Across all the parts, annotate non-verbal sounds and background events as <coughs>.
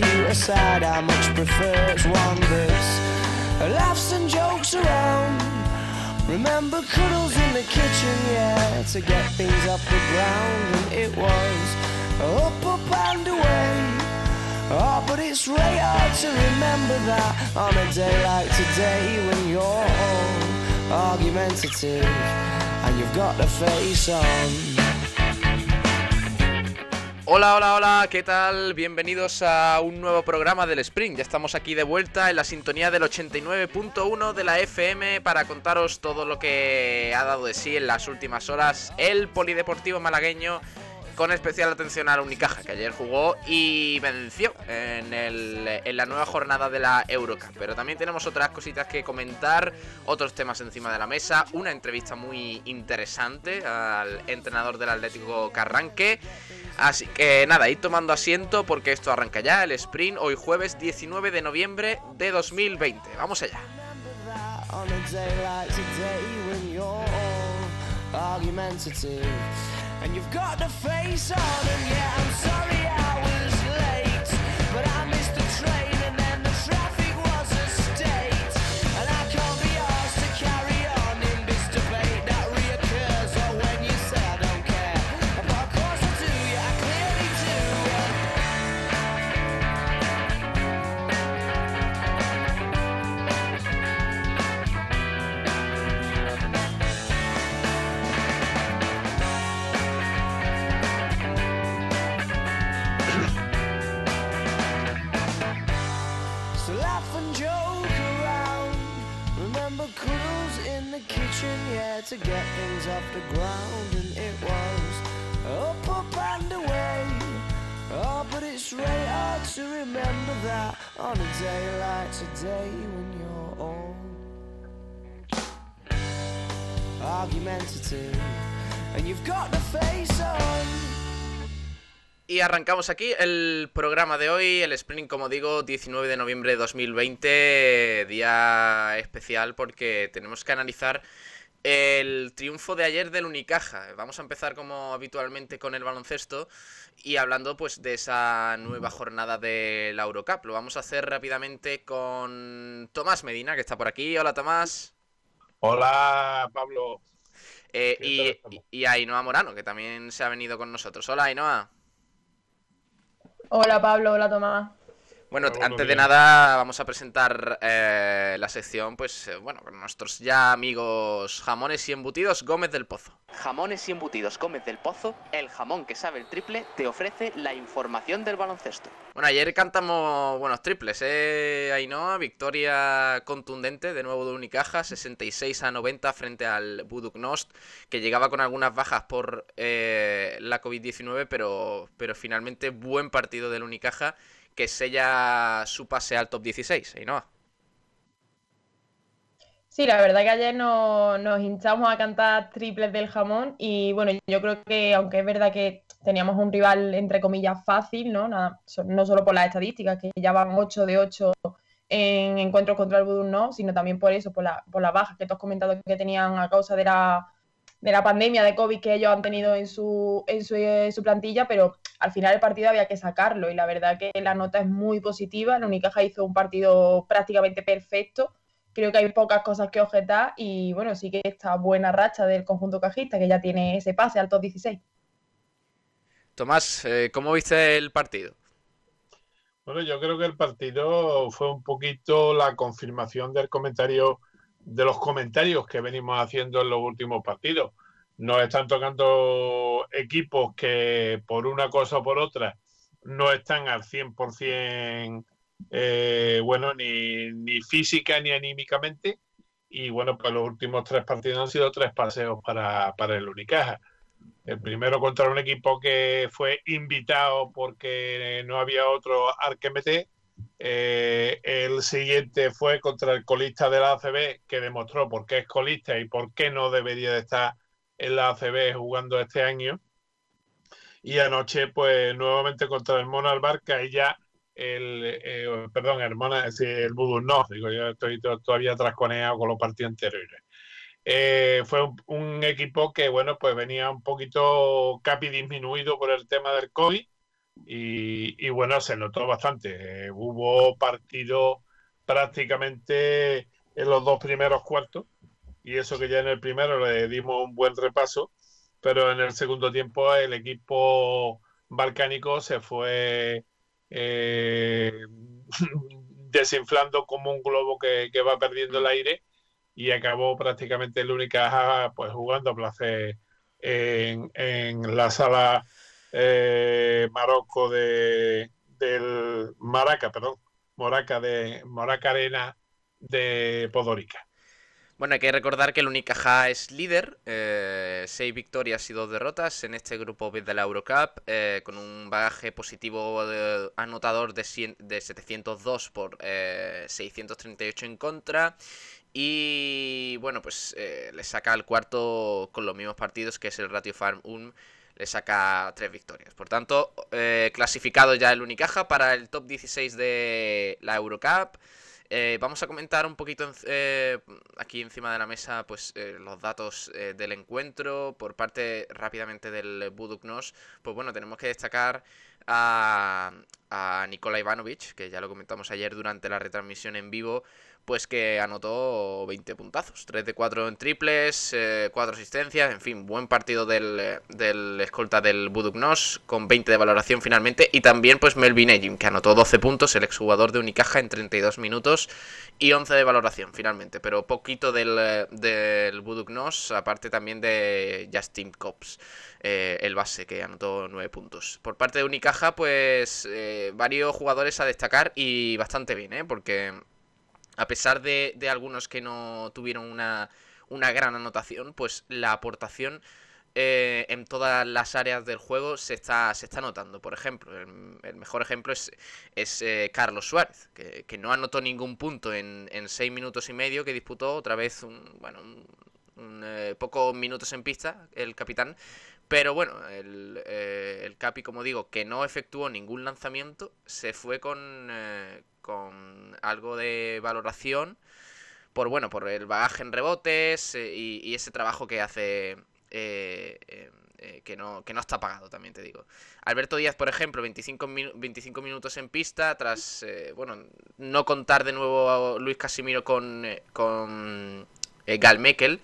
to you, a side I much prefer. It's one that's laughs and jokes around. Remember cuddles in the kitchen, yeah, to get things off the ground, and it was up, up and away. Oh, but it's really hard to remember that on a day like today when you're all argumentative and you've got the face on. Hola, hola, hola, ¿qué tal? Bienvenidos a un nuevo programa del Sprint. Ya estamos aquí de vuelta en la sintonía del 89.1 de la FM para contaros todo lo que ha dado de sí en las últimas horas el Polideportivo malagueño con especial atención al Unicaja, que ayer jugó y venció en, en, la nueva jornada de la Eurocup. Pero también tenemos otras cositas que comentar, otros temas encima de la mesa, una entrevista muy interesante al entrenador del Atlético Carranque. Así que nada, ir tomando asiento porque esto arranca ya, el sprint, hoy jueves 19 de noviembre de 2020. Vamos allá. And you've got the face on, and yeah, I'm sorry off the ground, it was up, up and. Oh, remember on a day like today when and you've on. Y arrancamos aquí el programa de hoy, el Spring, como digo, 19 de noviembre de 2020, día especial porque tenemos que analizar el triunfo de ayer del Unicaja. Vamos a empezar como habitualmente con el baloncesto y hablando pues de esa nueva jornada de la Eurocup. Lo vamos a hacer rápidamente con Tomás Medina, que está por aquí. Hola Tomás. Hola Pablo. Eh, y, y, Ainhoa Morano, que también se ha venido con nosotros. Hola Ainhoa. Hola Pablo, hola Tomás. Bueno, antes de nada vamos a presentar eh, la sección, pues eh, bueno, con nuestros ya amigos jamones y embutidos Gómez del Pozo. Jamones y embutidos Gómez del Pozo, el jamón que sabe el triple, te ofrece la información del baloncesto. Bueno, ayer cantamos buenos triples, ¿eh? Ainhoa, victoria contundente de nuevo de Unicaja, 66 a 90 frente al Buduknost, que llegaba con algunas bajas por eh, la COVID-19, pero, pero finalmente buen partido del Unicaja que sella su pase al top 16, no? Sí, la verdad que ayer nos, hinchamos a cantar triples del jamón y bueno, yo creo que aunque es verdad que teníamos un rival entre comillas fácil, ¿no? Nada, no solo por las estadísticas, que ya van 8 de 8 en encuentros contra el Budun, no, sino también por eso, por la, por la baja que tú has comentado que tenían a causa de la, de la pandemia de COVID que ellos han tenido en su, en su, en su plantilla, pero al final el partido había que sacarlo y la verdad que la nota es muy positiva. La Unicaja hizo un partido prácticamente perfecto. Creo que hay pocas cosas que objetar y bueno, sí que esta buena racha del conjunto cajista que ya tiene ese pase al top 16. Tomás, eh, ¿cómo viste el partido? Bueno, yo creo que el partido fue un poquito la confirmación del comentario de los comentarios que venimos haciendo en los últimos partidos. Nos están tocando equipos que por una cosa o por otra no están al 100% eh, bueno, ni, ni física ni anímicamente. Y bueno, pues los últimos tres partidos han sido tres paseos para, para el Unicaja. El primero contra un equipo que fue invitado porque no había otro al eh, el siguiente fue contra el colista de la ACB, que demostró por qué es colista y por qué no debería de estar en la ACB jugando este año. Y anoche, pues nuevamente contra el Monalbar, que ahí ya el, eh, perdón, el, el Voodoo no, digo, yo estoy todavía trasconeado con los partidos anteriores. Eh, fue un, equipo que, bueno, pues venía un poquito capi disminuido por el tema del COVID y, bueno, se notó bastante. hubo partidos prácticamente en los dos primeros cuartos y eso que ya en el primero le dimos un buen repaso, pero en el segundo tiempo el equipo balcánico se fue eh, <laughs> desinflando como un globo que, va perdiendo el aire y acabó prácticamente el única pues jugando a placer en, la sala eh, Marocco de del Maraca, perdón, Moraca de Moraca Arena de Podorica. Bueno, hay que recordar que el Unicaja es líder, eh, seis victorias y dos derrotas en este grupo B de la Eurocup, eh, con un bagaje positivo anotador de, 702 por 638 eh, en contra. Y bueno, pues le saca el cuarto con los mismos partidos, que es el Ratio Farm 1 le saca tres victorias. Por tanto, clasificado ya el Unicaja para el top 16 de la Eurocup. Eh, vamos a comentar un poquito eh, aquí encima de la mesa pues eh, los datos del encuentro por parte rápidamente del Buduknos. Pues bueno, tenemos que destacar a, a Nikola Ivanovic, que ya lo comentamos ayer durante la retransmisión en vivo, pues que anotó 20 puntazos, 3 de 4 en triples, 4 asistencias, en fin, buen partido del, del escolta del Buduknos, con 20 de valoración finalmente, y también pues Melvin Ejim, que anotó 12 puntos, el exjugador de Unicaja en 32 minutos, y 11 de valoración finalmente, pero poquito del, del Buduknos, aparte también de Justin Cops. Eh, el base que anotó 9 puntos. Por parte de Unicaja, pues eh, varios jugadores a destacar y bastante bien, ¿eh? porque a pesar de, algunos que no tuvieron una, una, gran anotación, pues la aportación eh, en todas las áreas del juego se está, se está notando. Por ejemplo, el, mejor ejemplo es, es Carlos Suárez, que, no anotó ningún punto en, en seis minutos y medio, que disputó otra vez un, bueno, un, pocos minutos en pista, el capitán, pero bueno, el, eh, el, Capi, como digo, que no efectuó ningún lanzamiento, se fue con, eh, con algo de valoración por bueno, por el bagaje en rebotes eh, y, ese trabajo que hace que, no, que no está pagado, también te digo. Alberto Díaz, por ejemplo, 25, 25 minutos en pista, tras, bueno, no contar de nuevo a Luis Casimiro con, con Gal Mekel.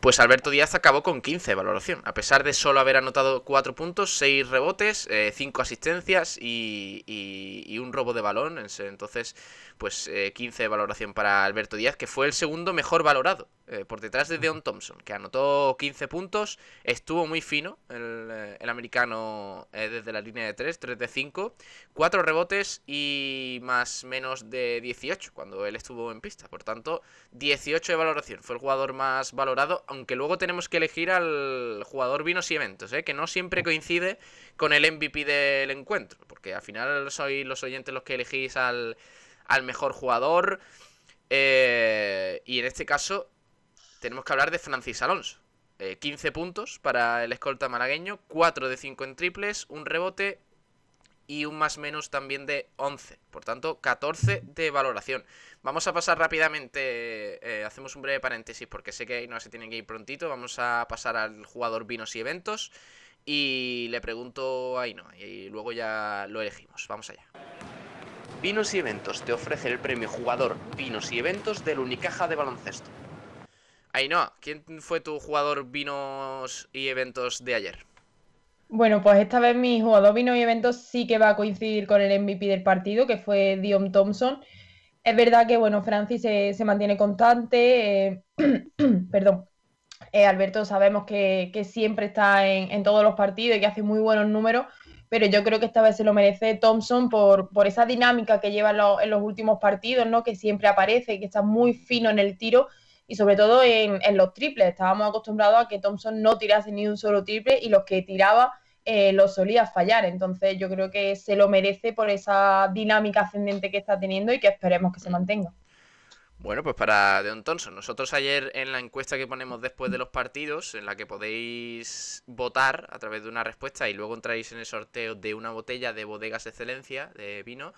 Pues Alberto Díaz acabó con 15 de valoración, a pesar de solo haber anotado 4 puntos, 6 rebotes, 5 eh, asistencias y, un robo de balón. Entonces, pues 15 eh, de valoración para Alberto Díaz, que fue el segundo mejor valorado, eh, por detrás de Deon Thompson, que anotó 15 puntos, estuvo muy fino el, americano desde la línea de 3, 3 de 5, 4 rebotes y más menos de 18 cuando él estuvo en pista. Por tanto, 18 de valoración, fue el jugador más valorado aunque luego tenemos que elegir al jugador vinos y eventos, ¿eh? que no siempre coincide con el MVP del encuentro, porque al final sois los oyentes los que elegís al, mejor jugador. Eh, y en este caso tenemos que hablar de Francis Alonso. 15 eh, puntos para el escolta malagueño, 4 de 5 en triples, un rebote y un más menos también de 11. Por tanto, 14 de valoración. Vamos a pasar rápidamente, eh, hacemos un breve paréntesis porque sé que no se tienen que ir prontito. Vamos a pasar al jugador vinos y eventos y le pregunto a Aino y luego ya lo elegimos. Vamos allá. Vinos y Eventos te ofrece el premio jugador Vinos y Eventos del Unicaja de baloncesto. Ainhoa, ¿quién fue tu jugador vinos y eventos de ayer? Bueno, pues esta vez mi jugador vinos y eventos sí que va a coincidir con el MVP del partido, que fue Dion Thompson. Es verdad que, bueno, Francis se, mantiene constante. Eh, <clears throat> perdón. Eh, Alberto sabemos que, siempre está en, todos los partidos y que hace muy buenos números, pero yo creo que esta vez se lo merece Thompson por, por esa dinámica que lleva en los, últimos partidos, ¿no? Que siempre aparece, y que está muy fino en el tiro y sobre todo en, en, los triples. Estábamos acostumbrados a que Thompson no tirase ni un solo triple y los que tiraba eh, lo solía fallar. Entonces yo creo que se lo merece por esa dinámica ascendente que está teniendo y que esperemos que se mantenga. Bueno, pues para Deon Thompson, nosotros ayer en la encuesta que ponemos después de los partidos, en la que podéis votar a través de una respuesta y luego entráis en el sorteo de una botella de bodegas excelencia de vino,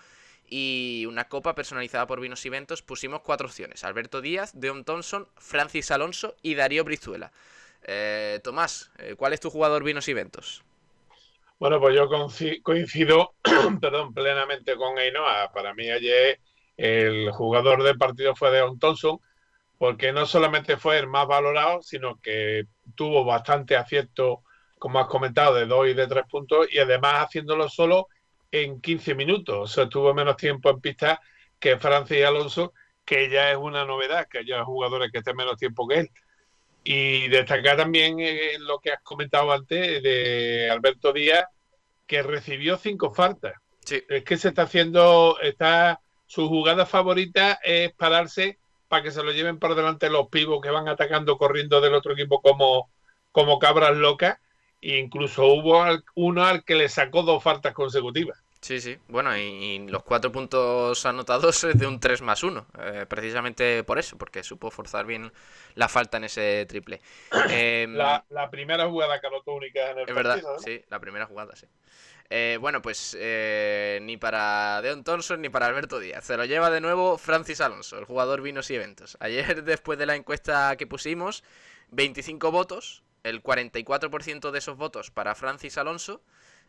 y una copa personalizada por Vinos y Ventos, pusimos cuatro opciones. Alberto Díaz, Deon Thompson, Francis Alonso y Darío Brizuela. Eh, Tomás, eh, ¿cuál es tu jugador Vinos y Ventos? Bueno, pues yo coincido <clears throat> perdón, plenamente con Ainhoa. Para mí ayer el jugador del partido fue Deon Thompson, porque no solamente fue el más valorado, sino que tuvo bastante acierto, como has comentado, de dos y de tres puntos, y además haciéndolo solo en 15 minutos. O sea, tuvo menos tiempo en pista que Francis y Alonso, que ya es una novedad, que haya jugadores que estén menos tiempo que él. Y destacar también eh, lo que has comentado antes de Alberto Díaz, que recibió cinco faltas. Es que se está haciendo, está su jugada favorita es pararse para que se lo lleven por delante los pibos que van atacando corriendo del otro equipo como, como cabras locas incluso hubo uno al que le sacó dos faltas consecutivas. Sí, sí. Bueno, y, los cuatro puntos anotados es de un 3 más 1. Eh, precisamente por eso, porque supo forzar bien la falta en ese triple. <coughs> Em, la, primera jugada que anotó única en el Es verdad, sí, la primera jugada, sí. Eh, bueno, pues eh, ni para Deon Thompson ni para Alberto Díaz. Se lo lleva de nuevo Francis Alonso, el jugador vinos y eventos. Ayer, <laughs> después de la encuesta que pusimos, 25 votos, el 44% de esos votos para Francis Alonso,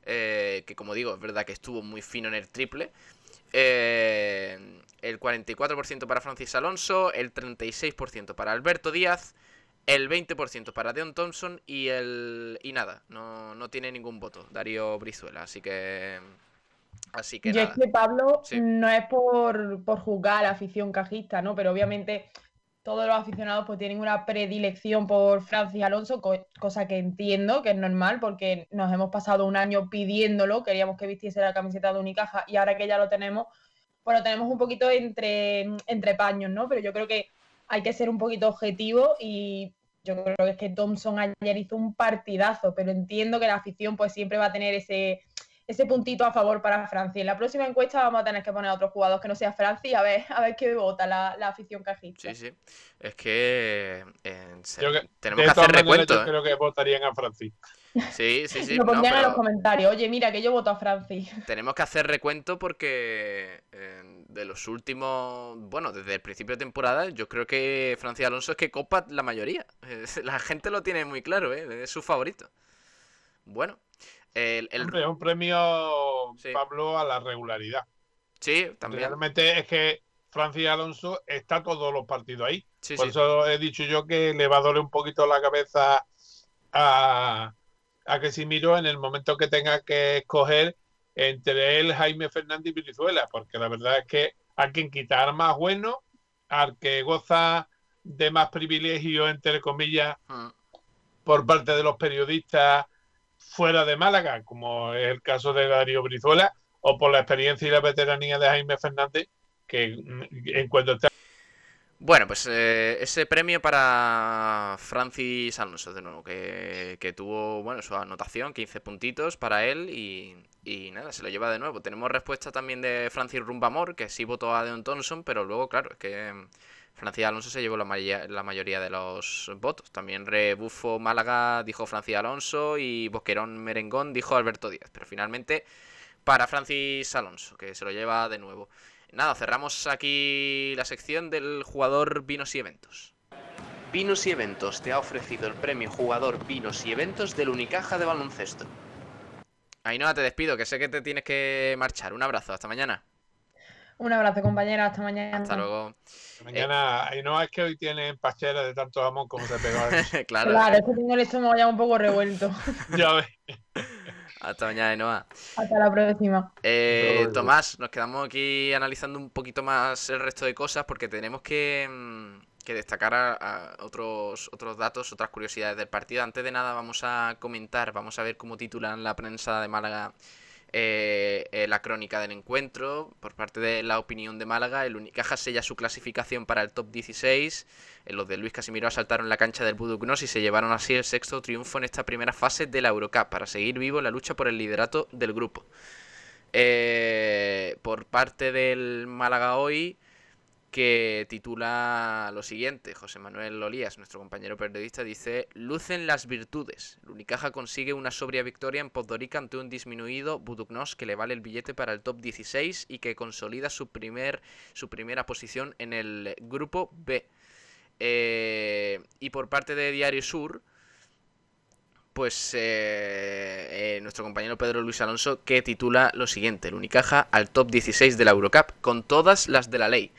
eh, que como digo, es verdad que estuvo muy fino en el triple. Eh, el 44% para Francis Alonso, el 36% para Alberto Díaz, el 20% para Deon Thompson y el y nada, no, no tiene ningún voto Darío Brizuela, así que así que y es que Pablo no es por, por juzgar a la afición cajista, ¿no? Pero obviamente todos los aficionados pues tienen una predilección por Francis Alonso, cosa que entiendo que es normal porque nos hemos pasado un año pidiéndolo, queríamos que vistiese la camiseta de Unicaja y ahora que ya lo tenemos, pues lo tenemos un poquito entre, entre paños, ¿no? Pero yo creo que hay que ser un poquito objetivo y yo creo que es que Thompson ayer hizo un partidazo, pero entiendo que la afición pues siempre va a tener ese ese puntito a favor para Francia. En la próxima encuesta vamos a tener que poner a otros jugadores que no sea Francia a ver, a ver qué vota la, afición cajista. Sí, sí. Es que, eh, tenemos que hacer recuento. Yo creo que votarían a Francia. Sí, sí, sí. <laughs> Lo pondrían en los comentarios. Oye, mira, que yo voto a Francia. <laughs> Tenemos que hacer recuento porque eh, de los últimos. Bueno, desde el principio de temporada, yo creo que Francia Alonso es que copa la mayoría. <laughs> La gente lo tiene muy claro, ¿eh? es su favorito. Bueno, el, es un premio, Pablo, a la regularidad. Sí, también. Realmente es que Francis Alonso está todos los partidos ahí. Por eso he dicho yo que le va a doler un poquito la cabeza a, a Casimiro en el momento que tenga que escoger entre él, Jaime Fernández y Venezuela, porque la verdad es que hay quien quitar más bueno, al que goza de más privilegios, entre comillas, mm. por parte de los periodistas fuera de Málaga, como es el caso de Darío Brizuela, o por la experiencia y la veteranía de Jaime Fernández, que en cuanto está... Bueno, pues eh, ese premio para Francis Alonso, de nuevo, que, tuvo bueno su anotación, 15 puntitos para él y, y, nada, se lo lleva de nuevo. Tenemos respuesta también de Francis Rumbamor, que sí votó a Deon Thompson, pero luego, claro, es que Francia Alonso se llevó la, mayoría, de los votos. También Rebufo Málaga dijo Francia Alonso y Boquerón Merengón dijo Alberto Díaz. Pero finalmente para Francis Alonso, que se lo lleva de nuevo. Nada, cerramos aquí la sección del jugador Vinos y Eventos. Vinos y Eventos te ha ofrecido el premio Jugador Vinos y Eventos del Unicaja de Baloncesto. Ainhoa, te despido, que sé que te tienes que marchar. Un abrazo, hasta mañana. Un abrazo, compañera. Hasta mañana. Hasta luego. mañana, y no es que hoy tiene pachera de tanto amor como se pegó. <laughs> claro. Claro, es que tengo el estómago ya un poco revuelto. <laughs> ya ves. Hasta mañana, Enoa. Hasta la próxima. Eh, Tomás, nos quedamos aquí analizando un poquito más el resto de cosas porque tenemos que, mm, destacar a, otros, otros datos, otras curiosidades del partido. Antes de nada vamos a comentar, vamos a ver cómo titulan la prensa de Málaga eh, eh, la crónica del encuentro por parte de la opinión de Málaga. El Unicaja sella su clasificación para el top 16. Eh, los de Luis Casimiro asaltaron la cancha del Budugnos y se llevaron así el sexto triunfo en esta primera fase de la Eurocup para seguir vivo la lucha por el liderato del grupo. por parte del Málaga hoy, que titula lo siguiente. José Manuel Olías, nuestro compañero periodista, dice: Lucen las virtudes. El Unicaja consigue una sobria victoria en Podgorica ante un disminuido Buduknos que le vale el billete para el top 16 y que consolida su, primer, su primera posición en el grupo B. Eh, y por parte de Diario Sur, pues eh, eh, nuestro compañero Pedro Luis Alonso que titula lo siguiente, el Unicaja al top 16 de la Eurocup, con todas las de la ley.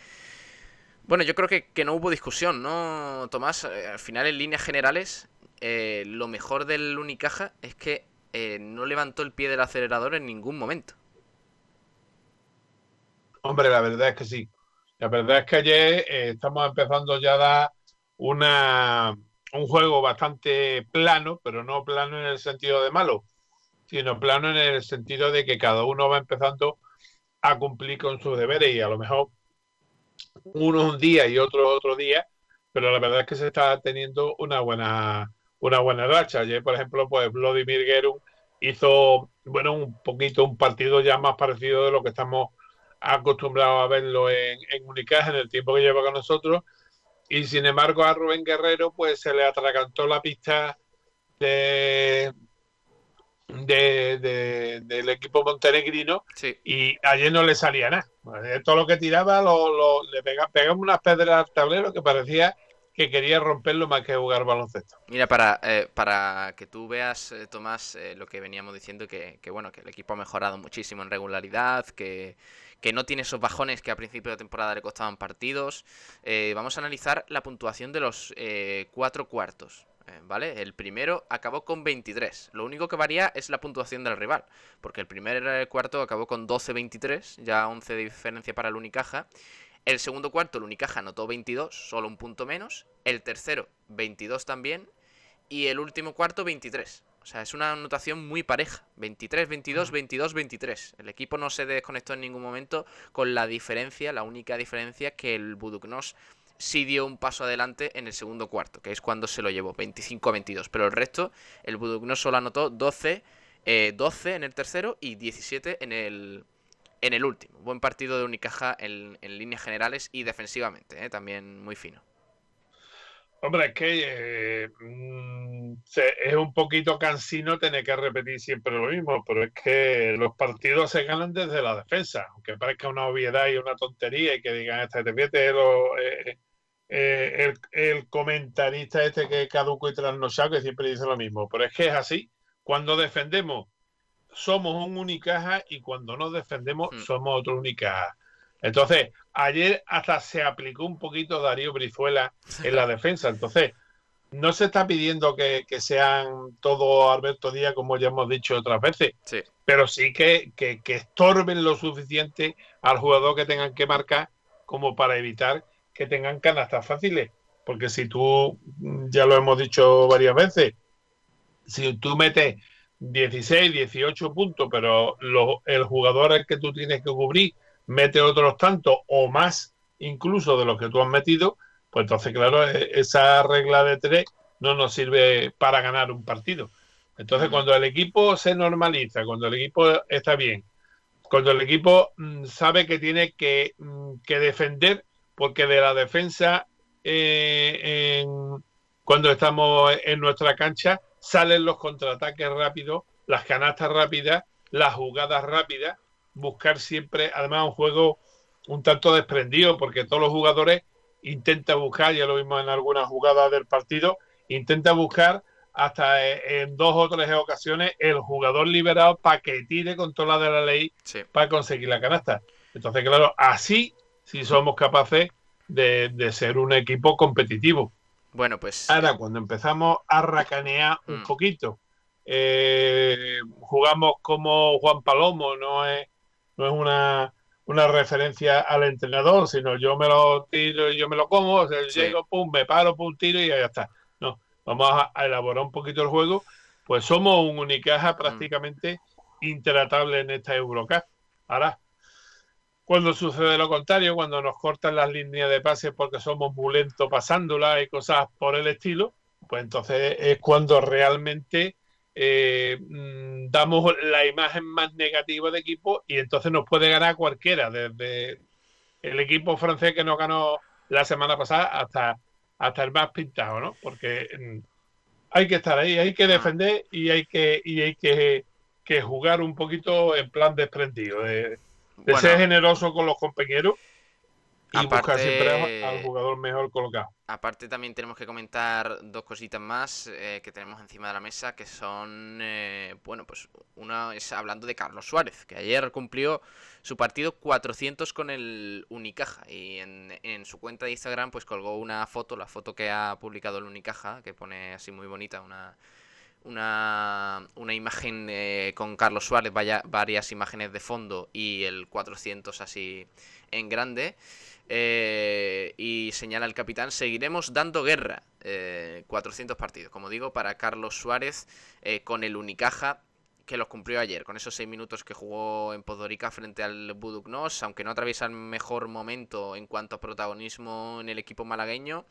Bueno, yo creo que, no hubo discusión, ¿no, Tomás? Eh, al final, en líneas generales, eh, lo mejor del Unicaja es que eh, no levantó el pie del acelerador en ningún momento. Hombre, la verdad es que sí. La verdad es que ayer estamos empezando ya a dar una, un juego bastante plano, pero no plano en el sentido de malo, sino plano en el sentido de que cada uno va empezando a cumplir con sus deberes y a lo mejor uno un día y otro otro día, pero la verdad es que se está teniendo una buena una buena racha. Ayer, por ejemplo, pues Vladimir Gerun hizo, bueno, un poquito un partido ya más parecido de lo que estamos acostumbrados a verlo en, en Unicaja en el tiempo que lleva con nosotros. Y sin embargo a Rubén Guerrero pues se le atragantó la pista de, de, del equipo montenegrino y ayer no le salía nada. Todo lo que tiraba lo, le pegaba, pegamos unas pedras al tablero que parecía que quería romperlo más que jugar baloncesto. Mira, para, eh, para que tú veas, eh, Tomás, eh, lo que veníamos diciendo, que, que, bueno, que el equipo ha mejorado muchísimo en regularidad, que, que no tiene esos bajones que a principio de temporada le costaban partidos. vamos a analizar la puntuación de los cuatro cuartos. Eh, ¿Vale? El primero acabó con 23. Lo único que varía es la puntuación del rival. Porque el primer cuarto acabó con 12-23, ya 11 de diferencia para el Unicaja. El segundo cuarto, el Unicaja anotó 22, solo un punto menos. El tercero, 22 también. Y el último cuarto, 23. O sea, es una anotación muy pareja. 23, 22, 22, 23. El equipo no se desconectó en ningún momento con la diferencia, la única diferencia que el Buduknos sí dio un paso adelante en el segundo cuarto, que es cuando se lo llevó, 25 a 22. Pero el resto, el Buduknos solo anotó 12, 12 eh, en el tercero y 17 en el, en el último. Buen partido de Unicaja en, en líneas generales y defensivamente, eh, también muy fino. Hombre, es que eh, mm, es un poquito cansino tener que repetir siempre lo mismo, pero es que los partidos se ganan desde la defensa, aunque parezca una obviedad y una tontería y que digan, este te lo, eh, eh, el, comentarista este que es caduco y trasnochado que siempre dice lo mismo, pero es que es así, cuando defendemos somos un Unicaja y cuando no defendemos hmm. somos otro Unicaja. Entonces, ayer hasta se aplicó un poquito Darío Brizuela en la defensa. Entonces, no se está pidiendo que, sean todos Alberto Díaz, como ya hemos dicho otras veces, pero sí que, que, estorben lo suficiente al jugador que tengan que marcar como para evitar que tengan canastas fáciles. Porque si tú, ya lo hemos dicho varias veces, si tú metes 16, 18 puntos, pero el jugador al que tú tienes que cubrir mete otros tantos o más incluso de los que tú has metido, pues entonces, claro, e, esa regla de tres no nos sirve para ganar un partido. Entonces, cuando el equipo se normaliza, cuando el equipo está bien, cuando el equipo mm, sabe que tiene que, mm, que, defender, porque de la defensa, eh, cuando estamos en nuestra cancha, salen los contraataques rápidos, las canastas rápidas, las jugadas rápidas, buscar siempre, además, un juego un tanto desprendido, porque todos los jugadores intentan buscar, ya lo vimos en algunas jugadas del partido, intenta buscar hasta en dos o tres ocasiones el jugador liberado para que tire con toda la de la ley para conseguir la canasta. Entonces, claro, así sí somos capaces de, ser un equipo competitivo. Bueno, pues. Ahora, cuando empezamos a racanear un mm. poquito, eh, jugamos como Juan Palomo, no es no es una, una referencia al entrenador, sino yo me lo tiro y yo me lo como, o sea, llego, pum, me paro, pum, tiro y ya está. No, vamos a, elaborar un poquito el juego, pues somos un Unicaja mm. prácticamente intratable en esta Eurocup. Ahora, cuando sucede lo contrario, cuando nos cortan las líneas de pase porque somos muy lentos pasándolas y cosas por el estilo, pues entonces es cuando realmente eh, mm, damos la imagen más negativa de equipo y entonces nos puede ganar cualquiera, desde el equipo francés que nos ganó la semana pasada hasta, hasta el más pintado, ¿no? Porque mm, hay que estar ahí, hay que defender y hay que, y hay que, que jugar un poquito en plan desprendido, de, de ser generoso con los compañeros y buscar siempre al jugador mejor colocado. Aparte también tenemos que comentar dos cositas más eh, que tenemos encima de la mesa, que son, eh, bueno, pues una es hablando de Carlos Suárez, que ayer cumplió su partido 400 con el Unicaja y en, en su cuenta de Instagram pues colgó una foto, la foto que ha publicado el Unicaja, que pone así muy bonita, una, una, una imagen eh, con Carlos Suárez, vaya, varias imágenes de fondo y el 400 así en grande. Eh, y señala el capitán, seguiremos dando guerra. 400 eh, partidos, como digo, para Carlos Suárez eh, con el Unicaja que los cumplió ayer, con esos 6 minutos que jugó en Podorica frente al Buduknos, aunque no atraviesa el mejor momento en cuanto a protagonismo en el equipo malagueño,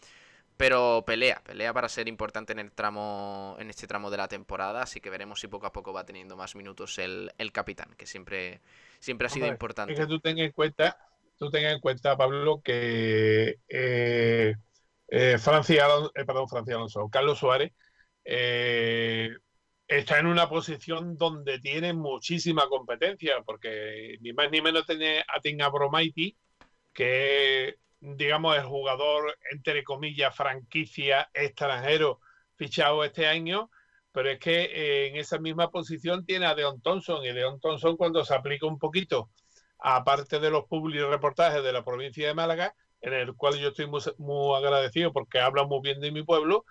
pero pelea, pelea para ser importante en el tramo, en este tramo de la temporada, así que veremos si poco a poco va teniendo más minutos el, capitán, que siempre, siempre ha sido importante. Es que tú en cuenta tú tengas en cuenta, Pablo, que eh, eh, Francia, eh, perdón, Francia Alonso, Carlos Suárez está en una posición donde tiene muchísima competencia, porque ni más ni menos tiene a Tinga Bromaiti, que digamos el jugador entre comillas franquicia extranjero fichado este año, pero es que en esa misma posición tiene a Deon Thompson y Deon Thompson cuando se aplica un poquito aparte de los públicos reportajes de la provincia de Málaga, en el cual yo estoy muy, agradecido porque habla muy bien de mi pueblo,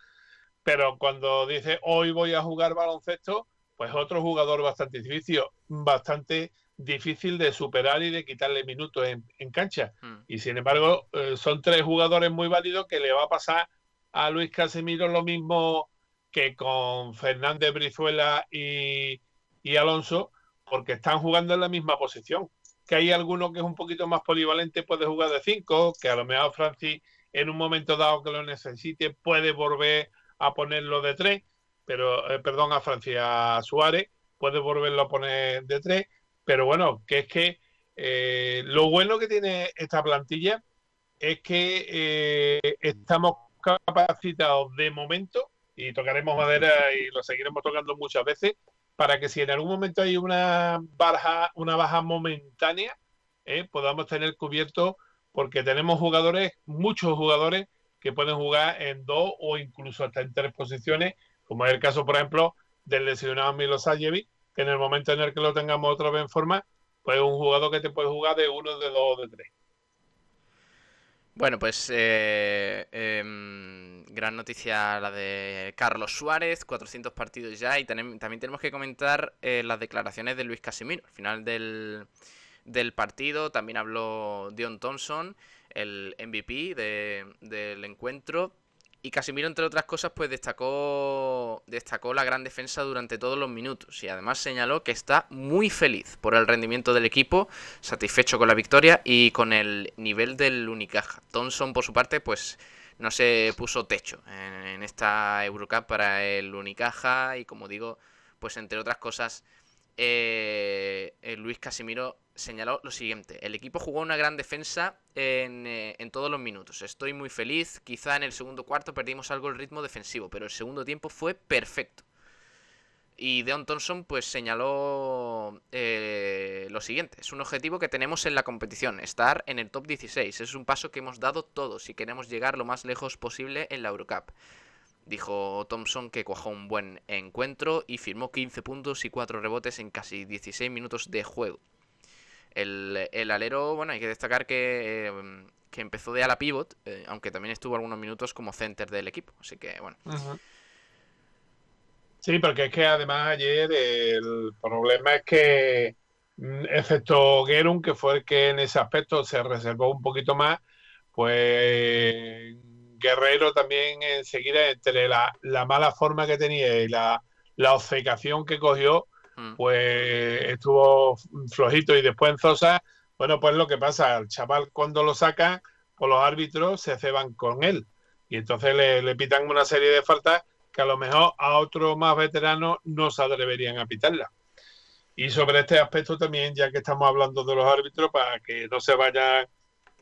pero cuando dice hoy voy a jugar baloncesto, pues otro jugador bastante difícil, bastante difícil de superar y de quitarle minutos en, cancha. Hmm. Y sin embargo, eh, son tres jugadores muy válidos que le va a pasar a Luis Casemiro lo mismo que con Fernández Brizuela y, y Alonso, porque están jugando en la misma posición que hay alguno que es un poquito más polivalente, puede jugar de 5, que a lo mejor Francis en un momento dado que lo necesite puede volver a ponerlo de 3, pero, eh, perdón, a Francia Suárez puede volverlo a poner de 3, pero bueno, que es que eh, lo bueno que tiene esta plantilla es que eh, estamos capacitados de momento, y tocaremos madera y lo seguiremos tocando muchas veces, para que si en algún momento hay una baja, una baja momentánea, eh, podamos tener cubierto, porque tenemos jugadores, muchos jugadores que pueden jugar en dos o incluso hasta en tres posiciones, como es el caso, por ejemplo, del lesionado Milosajevic, que en el momento en el que lo tengamos otra vez en forma, pues es un jugador que te puede jugar de uno, de dos o de tres. Bueno, pues eh, em, gran noticia la de Carlos Suárez, 400 partidos ya, y también tenemos que comentar eh, las declaraciones de Luis Casimiro. Al final del, del partido también habló Dion Thompson, el MVP del encuentro, y Casimiro, entre otras cosas, pues destacó, destacó la gran defensa durante todos los minutos y además señaló que está muy feliz por el rendimiento del equipo, satisfecho con la victoria y con el nivel del Unicaja. Thompson, por su parte, pues no se puso techo en, esta Eurocup para el Unicaja y como digo, pues entre otras cosas, eh, Luis Casimiro señaló lo siguiente, el equipo jugó una gran defensa eh, en, todos los minutos, estoy muy feliz, quizá en el segundo cuarto perdimos algo el ritmo defensivo, pero el segundo tiempo fue perfecto. Y Deon Thompson pues señaló eh, lo siguiente, es un objetivo que tenemos en la competición, estar en el top 16, es un paso que hemos dado todos y queremos llegar lo más lejos posible en la Eurocup. Dijo Thompson que cuajó un buen encuentro y firmó 15 puntos y 4 rebotes en casi 16 minutos de juego. El, alero, bueno, hay que destacar que, em, empezó de ala pivot, eh, aunque también estuvo algunos minutos como center del equipo. Así que, bueno. Sí, porque es que además ayer el problema es que, mm, excepto Gerun, que fue el que en ese aspecto se reservó un poquito más, pues Guerrero también enseguida, entre la, mala forma que tenía y la, la obcecación que cogió, Mm. pues estuvo flojito y después en Zosa, bueno, pues lo que pasa, el chaval cuando lo saca, pues los árbitros se ceban con él y entonces le, pitan una serie de faltas que a lo mejor a otro más veterano no se atreverían a pitarla. Y sobre este aspecto también, ya que estamos hablando de los árbitros, para que no se vayan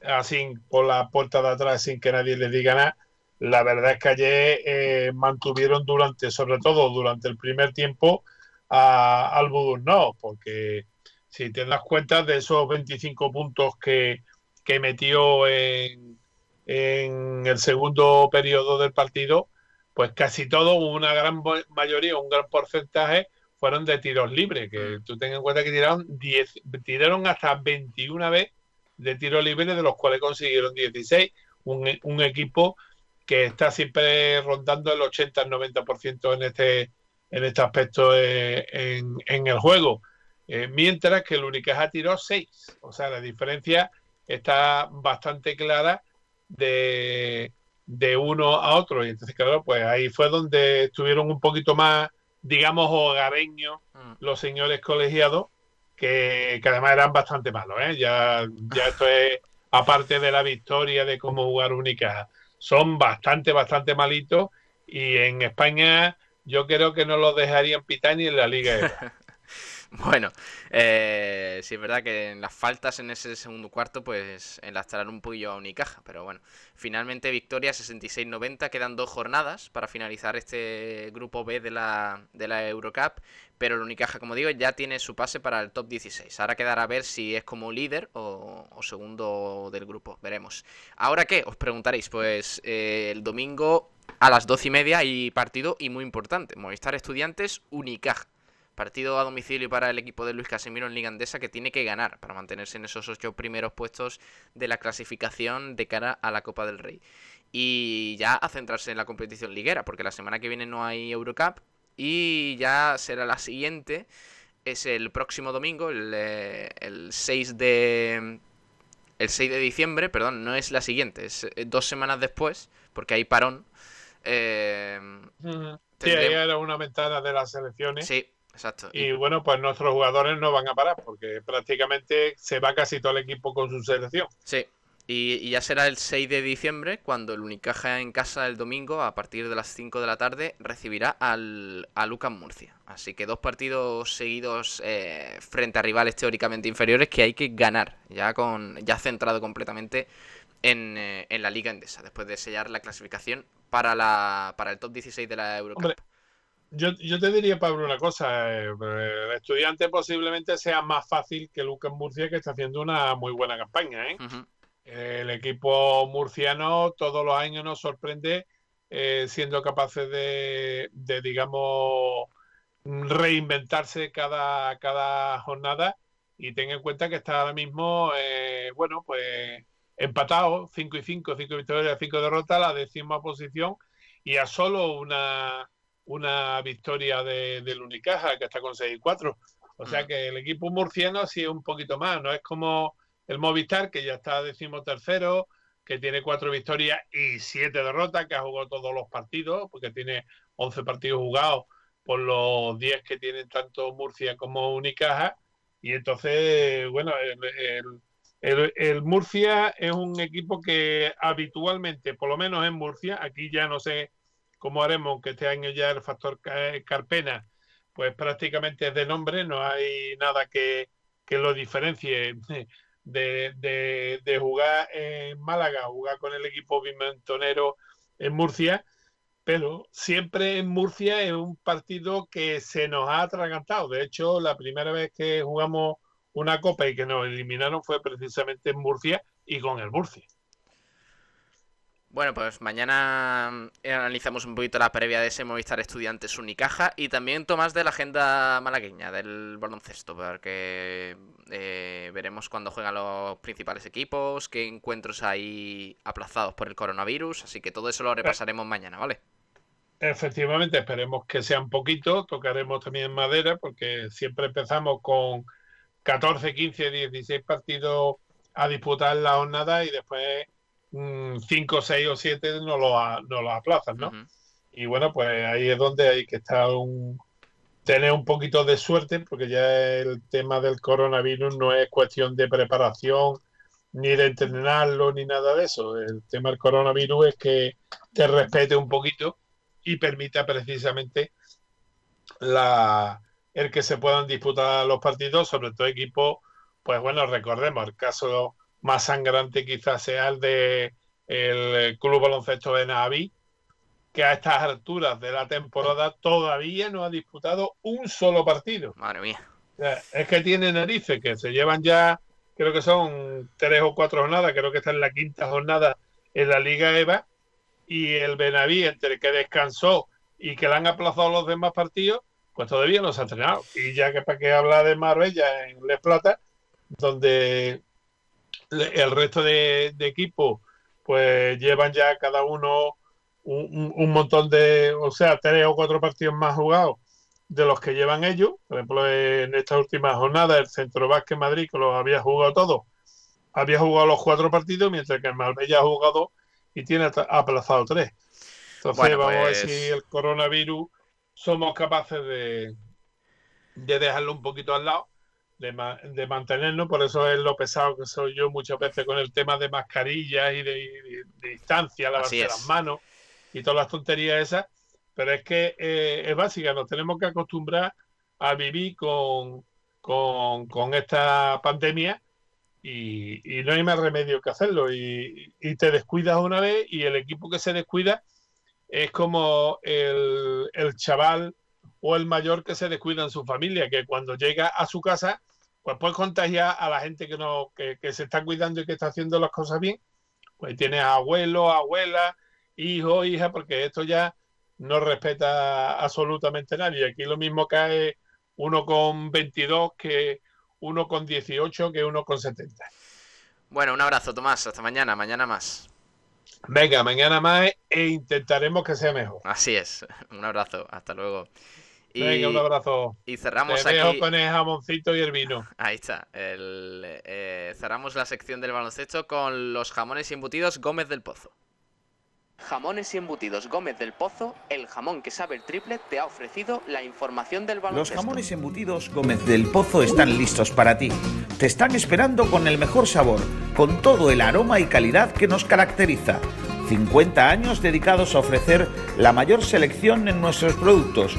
así por la puerta de atrás sin que nadie les diga nada. La verdad es que ayer eh, mantuvieron durante, sobre todo durante el primer tiempo, a, al no, porque si te das cuenta de esos 25 puntos que, que metió en, en el segundo periodo del partido, pues casi todo, una gran mayoría, un gran porcentaje, fueron de tiros libres, que mm. tú ten en cuenta que tiraron 10, tiraron hasta 21 veces de tiros libres, de los cuales consiguieron 16, un, un equipo que está siempre rondando el 80 al 90% en este en este aspecto eh, en, en, el juego. Eh, mientras que el Unicaja tiró 6. O sea, la diferencia está bastante clara de, de uno a otro. Y entonces, claro, pues ahí fue donde estuvieron un poquito más, digamos, hogareños mm. los señores colegiados, que, además eran bastante malos. ¿eh? Ya, ya esto es, aparte de la victoria de cómo jugar Unicaja, son bastante, bastante malitos. Y en España yo creo que no lo dejarían pitar ni en la Liga. <laughs> <laughs> Bueno, eh, sí es verdad que en las faltas en ese segundo cuarto, pues enlastrarán un poquillo a Unicaja. Pero bueno, finalmente victoria 66-90. Quedan dos jornadas para finalizar este grupo B de la, de la Eurocup. Pero el Unicaja, como digo, ya tiene su pase para el top 16. Ahora quedará a ver si es como líder o, segundo del grupo. Veremos. ¿Ahora qué? Os preguntaréis. Pues eh, el domingo a las doce y media hay partido y muy importante. Movistar Estudiantes Unicaja. Partido a domicilio para el equipo de Luis Casemiro en Liga Andesa que tiene que ganar para mantenerse en esos ocho primeros puestos de la clasificación de cara a la Copa del Rey. Y ya a centrarse en la competición liguera, porque la semana que viene no hay Eurocup y ya será la siguiente. Es el próximo domingo, el, eh, el 6 de. El 6 de diciembre, perdón, no es la siguiente, es eh, dos semanas después, porque hay parón. Eh, sí, ahí era una ventana de las selecciones. Sí, Exacto. Y bueno, pues nuestros jugadores no van a parar porque prácticamente se va casi todo el equipo con su selección. Sí. Y, ya será el 6 de diciembre cuando el Unicaja en casa el domingo a partir de las 5 de la tarde recibirá al, a Lucas Murcia. Así que dos partidos seguidos eh, frente a rivales teóricamente inferiores que hay que ganar, ya con ya centrado completamente en, eh, en la Liga Endesa, después de sellar la clasificación para, la, para el top 16 de la Eurocup. Yo, yo, te diría, Pablo, una cosa. Eh, el estudiante posiblemente sea más fácil que Lucas Murcia, que está haciendo una muy buena campaña. ¿eh? El equipo murciano todos los años nos sorprende eh, siendo capaces de, de, digamos, reinventarse cada, cada jornada. Y ten en cuenta que está ahora mismo, bueno, pues empatado, 5 y 5, 5 victorias, 5 derrotas, la décima posición y a solo una una victoria de, del Unicaja, que está con 6 y 4. O sea mm. que el equipo murciano sí es un poquito más, no es como el Movistar, que ya está decimotercero, que tiene cuatro victorias y siete derrotas, que ha jugado todos los partidos, porque tiene 11 partidos jugados por los 10 que tienen tanto Murcia como Unicaja. Y entonces, bueno, el, el, Murcia es un equipo que habitualmente, por lo menos en Murcia, aquí ya no sé ¿Cómo haremos que este año ya el factor Carpena, pues prácticamente es de nombre, no hay nada que, lo diferencie <laughs> de, de, jugar en Málaga, jugar con el equipo bimentonero en Murcia, pero siempre en Murcia es un partido que se nos ha atragantado. De hecho, la primera vez que jugamos una copa y que nos eliminaron fue precisamente en Murcia y con el Murcia. Bueno, pues mañana eh, analizamos un poquito la previa de ese Movistar Estudiantes Unicaja y también Tomás de la agenda malagueña del baloncesto, porque eh, veremos cuándo juegan los principales equipos, qué encuentros hay aplazados por el coronavirus, así que todo eso lo repasaremos mañana, ¿vale? Efectivamente, esperemos que sea un poquito, tocaremos también madera, porque siempre empezamos con 14, 15, 16 partidos a disputar la jornada y después 5, 6 o 7 no lo, no lo aplazan, ¿no? Y bueno, pues ahí es donde hay que estar un, tener un poquito de suerte, porque ya el tema del coronavirus no es cuestión de preparación, ni de entrenarlo, ni nada de eso. El tema del coronavirus es que te respete un poquito y permita precisamente la, el que se puedan disputar los partidos, sobre todo equipos, pues bueno, recordemos el caso más sangrante quizás sea el de el Club Baloncesto de Naví, que a estas alturas de la temporada todavía no ha disputado un solo partido. Madre mía. es que tiene narices, que se llevan ya, creo que son tres o cuatro jornadas, creo que está en la quinta jornada en la Liga EVA, y el Benaví, entre que descansó y que le han aplazado los demás partidos, pues todavía no se ha entrenado. Y ya que para qué habla de Marbella en Les Plata, donde el resto de, equipos pues llevan ya cada uno un, montón de, o sea, tres o cuatro partidos más jugados de los que llevan ellos. Por ejemplo, en esta última jornada, el Centro Vázquez Madrid, que los había jugado todos, había jugado los cuatro partidos, mientras que el Marbella ha jugado y tiene aplazado tres. Entonces, vamos a ver si pues el coronavirus somos capaces de, de dejarlo un poquito al lado, de, de, mantenernos. Por eso es lo pesado que soy yo muchas veces con el tema de mascarillas y de, distancia, lavarse las manos y todas las tonterías esas. Pero es que eh, es básica, nos tenemos que acostumbrar a vivir con, con, esta pandemia y, no hay más remedio que hacerlo. Y, y, te descuidas una vez y el equipo que se descuida es como el, chaval o el mayor que se descuida en su familia, que cuando llega a su casa, pues puede contagiar a la gente que, no, que, se está cuidando y que está haciendo las cosas bien. Pues tiene abuelo, abuela, hijo, hija, porque esto ya no respeta absolutamente nadie. Aquí lo mismo cae uno con 22 que uno con 18 que uno con 70. Bueno, un abrazo, Tomás. Hasta mañana. Mañana más. Venga, mañana más e intentaremos que sea mejor. Así es. Un abrazo. Hasta luego. Venga, un abrazo. Y cerramos Te aquí. con el jamoncito y el vino. Ahí está. Eh, cerramos la sección del baloncesto con los jamones y embutidos Gómez del Pozo. Jamones y embutidos Gómez del Pozo, el jamón que sabe el triple, te ha ofrecido la información del baloncesto. Los jamones y embutidos Gómez del Pozo están listos para ti. Te están esperando con el mejor sabor, con todo el aroma y calidad que nos caracteriza. 50 años dedicados a ofrecer la mayor selección en nuestros productos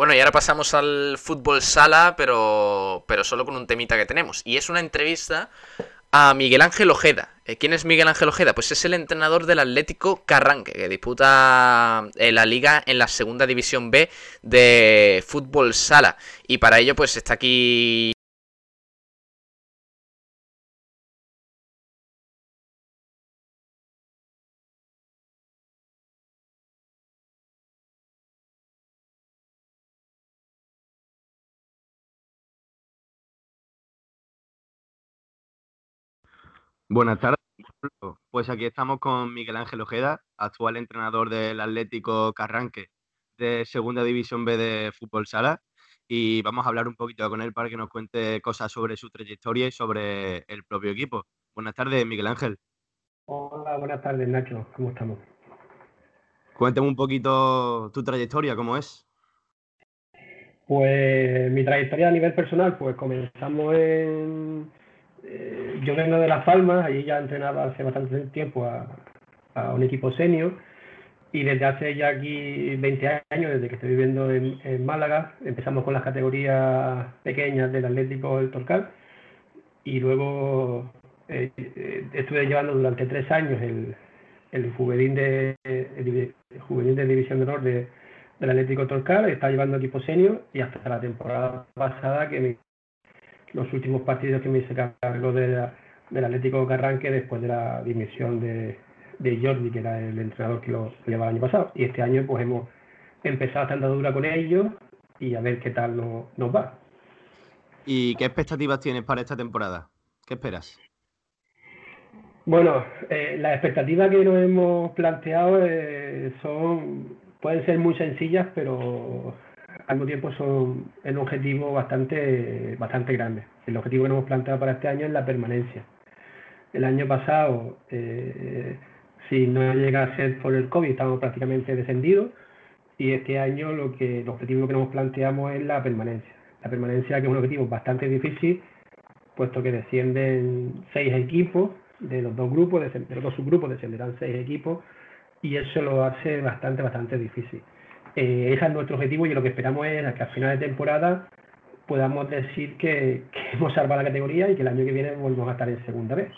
Bueno, y ahora pasamos al fútbol sala, pero, pero solo con un temita que tenemos. Y es una entrevista a Miguel Ángel Ojeda. Eh, ¿Quién es Miguel Ángel Ojeda? Pues es el entrenador del Atlético Carranque, que disputa eh, la liga en la segunda división B de fútbol sala. Y para ello, pues está aquí Buenas tardes. Pues aquí estamos con Miguel Ángel Ojeda, actual entrenador del Atlético Carranque de Segunda División B de Fútbol Sala. Y vamos a hablar un poquito con él para que nos cuente cosas sobre su trayectoria y sobre el propio equipo. Buenas tardes, Miguel Ángel. Hola, buenas tardes, Nacho. ¿Cómo estamos? Cuéntame un poquito tu trayectoria, ¿cómo es? Pues mi trayectoria a nivel personal, pues comenzamos en, eh, yo vengo de Las Palmas, allí ya entrenaba hace bastante tiempo a, un equipo senior y desde hace ya aquí 20 años, desde que estoy viviendo en, Málaga, empezamos con las categorías pequeñas del Atlético del Torcal y luego eh, eh, estuve llevando durante tres años el, el juvenil de juvenil de división de honor de, del Atlético Torcal, está llevando equipo senior y hasta la temporada pasada que me los últimos partidos que me hice cargo de del Atlético Carranque después de la dimisión de, de Jordi, que era el entrenador que lo llevaba el año pasado. Y este año pues hemos empezado esta andadura con ellos y a ver qué tal nos, va. ¿Y qué expectativas tienes para esta temporada? ¿Qué esperas? Bueno, eh, las expectativas que nos hemos planteado eh, son pueden ser muy sencillas, pero al mismo tiempo son un objetivo bastante, bastante grande. El objetivo que nos hemos planteado para este año es la permanencia. El año pasado eh, Si no llega a ser por el COVID, estamos prácticamente descendidos. Y este año lo que el objetivo que nos planteamos es la permanencia. La permanencia que es un objetivo bastante difícil, puesto que descienden seis equipos de los dos grupos, de los dos subgrupos descenderán seis equipos y eso lo hace bastante, bastante difícil. Eh, ese es nuestro objetivo y lo que esperamos es que a final de temporada podamos decir que, <laughs> hemos salvado la categoría y que el año que viene volvemos a estar en segunda vez.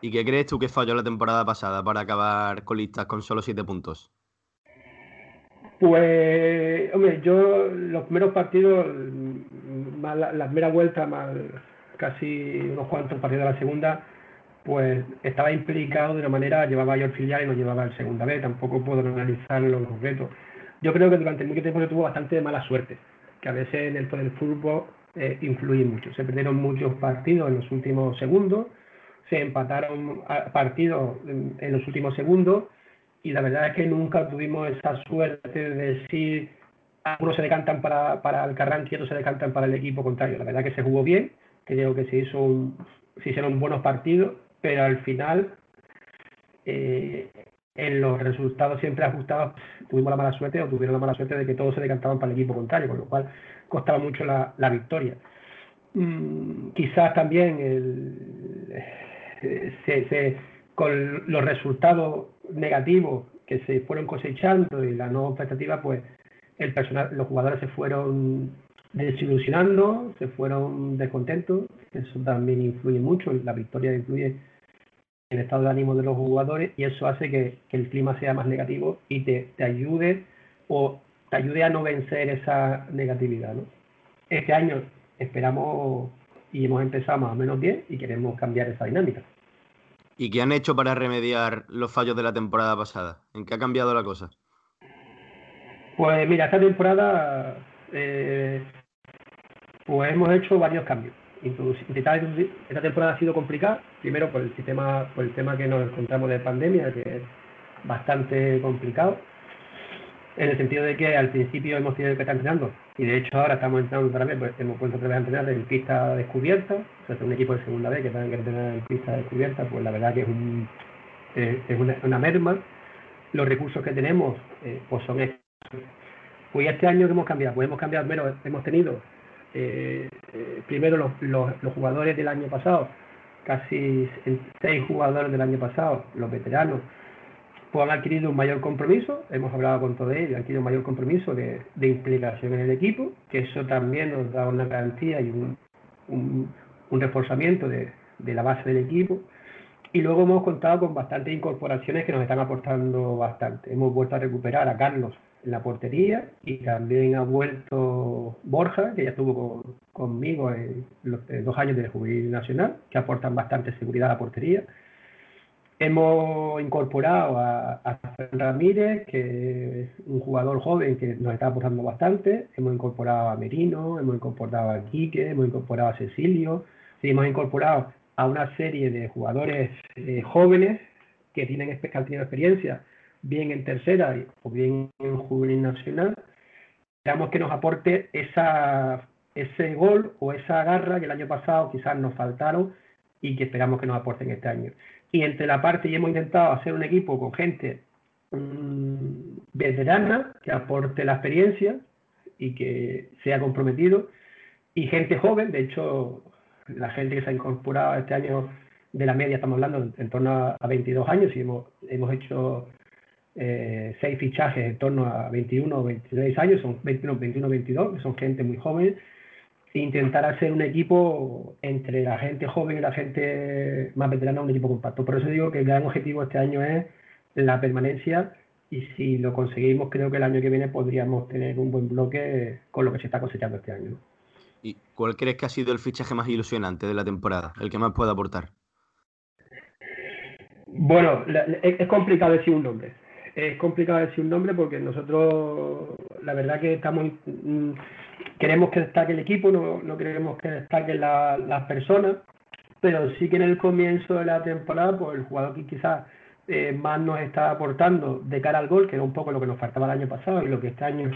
¿Y qué crees tú que falló la temporada pasada para acabar colistas con solo siete puntos? Pues, hombre, yo los primeros partidos, más la, la primera vuelta, más casi unos cuantos partidos de la segunda, pues estaba implicado de una manera, llevaba yo el filial y no llevaba el segunda vez, tampoco puedo analizarlo en concreto. Yo creo que durante mucho tiempo se tuvo bastante mala suerte, que a veces en el, fútbol eh, influye mucho. Se perdieron muchos partidos en los últimos segundos, se empataron partidos en, los últimos segundos y la verdad es que nunca tuvimos esa suerte de decir algunos se decantan para, para el Carranqui y otros se decantan para el equipo contrario. La verdad que se jugó bien, creo que se hizo se hicieron buenos partidos pero al final eh, en los resultados siempre ajustados tuvimos la mala suerte o tuvieron la mala suerte de que todos se decantaban para el equipo contrario, con lo cual costaba mucho la, victoria. Mm, quizás también eh, con los resultados negativos que se fueron cosechando y la no expectativa, pues el personal, los jugadores se fueron desilusionando, se fueron descontentos, eso también influye mucho, la victoria influye el estado de ánimo de los jugadores y eso hace que, el clima sea más negativo y te, ayude o te ayude a no vencer esa negatividad. Este año esperamos y hemos empezado más o menos bien y queremos cambiar esa dinámica. ¿Y qué han hecho para remediar los fallos de la temporada pasada? ¿En qué ha cambiado la cosa? Pues mira, esta temporada eh, pues hemos hecho varios cambios esta temporada ha sido complicada, primero por el sistema, por el tema que nos encontramos de pandemia, que es bastante complicado, en el sentido de que al principio hemos tenido que estar entrenando, y de hecho ahora estamos entrenando otra vez, pues hemos puesto otra vez a entrenar en pista descubierta, o sea, un equipo de segunda vez que tengan que entrenar en pista descubierta, pues la verdad que es, un, es una, merma. Los recursos que tenemos eh, pues son estos. Pues este año que hemos cambiado, pues hemos cambiado, menos, hemos tenido eh, eh, primero los, los, jugadores del año pasado, casi seis jugadores del año pasado, los veteranos, pues han adquirido un mayor compromiso, hemos hablado con todos ellos, han adquirido un mayor compromiso de, implicación en el equipo, que eso también nos da una garantía y un, un, reforzamiento de, de la base del equipo. Y luego hemos contado con bastantes incorporaciones que nos están aportando bastante. Hemos vuelto a recuperar a Carlos en la portería y también ha vuelto Borja, que ya estuvo conmigo en los dos años de juvenil nacional, que aportan bastante seguridad a la portería. Hemos incorporado a, a Ramírez, que es un jugador joven que nos está aportando bastante. Hemos incorporado a Merino, hemos incorporado a Quique, hemos incorporado a Cecilio. hemos incorporado a una serie de jugadores eh, jóvenes que tienen, que experiencia bien en tercera o bien en juvenil nacional, esperamos que nos aporte esa, ese gol o esa garra que el año pasado quizás nos faltaron y que esperamos que nos aporten este año. Y entre la parte, y hemos intentado hacer un equipo con gente mm, veterana que aporte la experiencia y que sea comprometido, y gente joven, de hecho, la gente que se ha incorporado este año de la media, estamos hablando en, torno a 22 años, y hemos, hemos hecho eh, seis fichajes en torno a 21 o 26 años, son 21, 21, 22, que son gente muy joven, e intentar hacer un equipo entre la gente joven y la gente más veterana, un equipo compacto. Por eso digo que el gran objetivo este año es la permanencia y si lo conseguimos, creo que el año que viene podríamos tener un buen bloque con lo que se está cosechando este año. ¿Y cuál crees que ha sido el fichaje más ilusionante de la temporada? El que más puede aportar. Bueno, es complicado decir un nombre es complicado decir un nombre porque nosotros, la verdad que estamos, mm, queremos que destaque el equipo, no, no queremos que destaquen las personas, pero sí que en el comienzo de la temporada, pues el jugador que quizás eh, más nos está aportando de cara al gol, que era un poco lo que nos faltaba el año pasado y lo que este año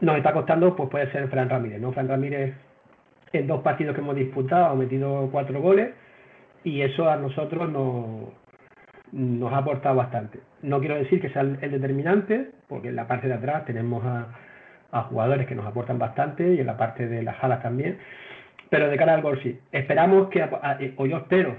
nos está costando, pues puede ser Fran Ramírez, ¿no? Fran Ramírez en dos partidos que hemos disputado ha metido cuatro goles y eso a nosotros nos, nos ha aportado bastante. No quiero decir que sea el, determinante, porque en la parte de atrás tenemos a, jugadores que nos aportan bastante y en la parte de las alas también, pero de cara al gol sí. Esperamos que, o yo espero,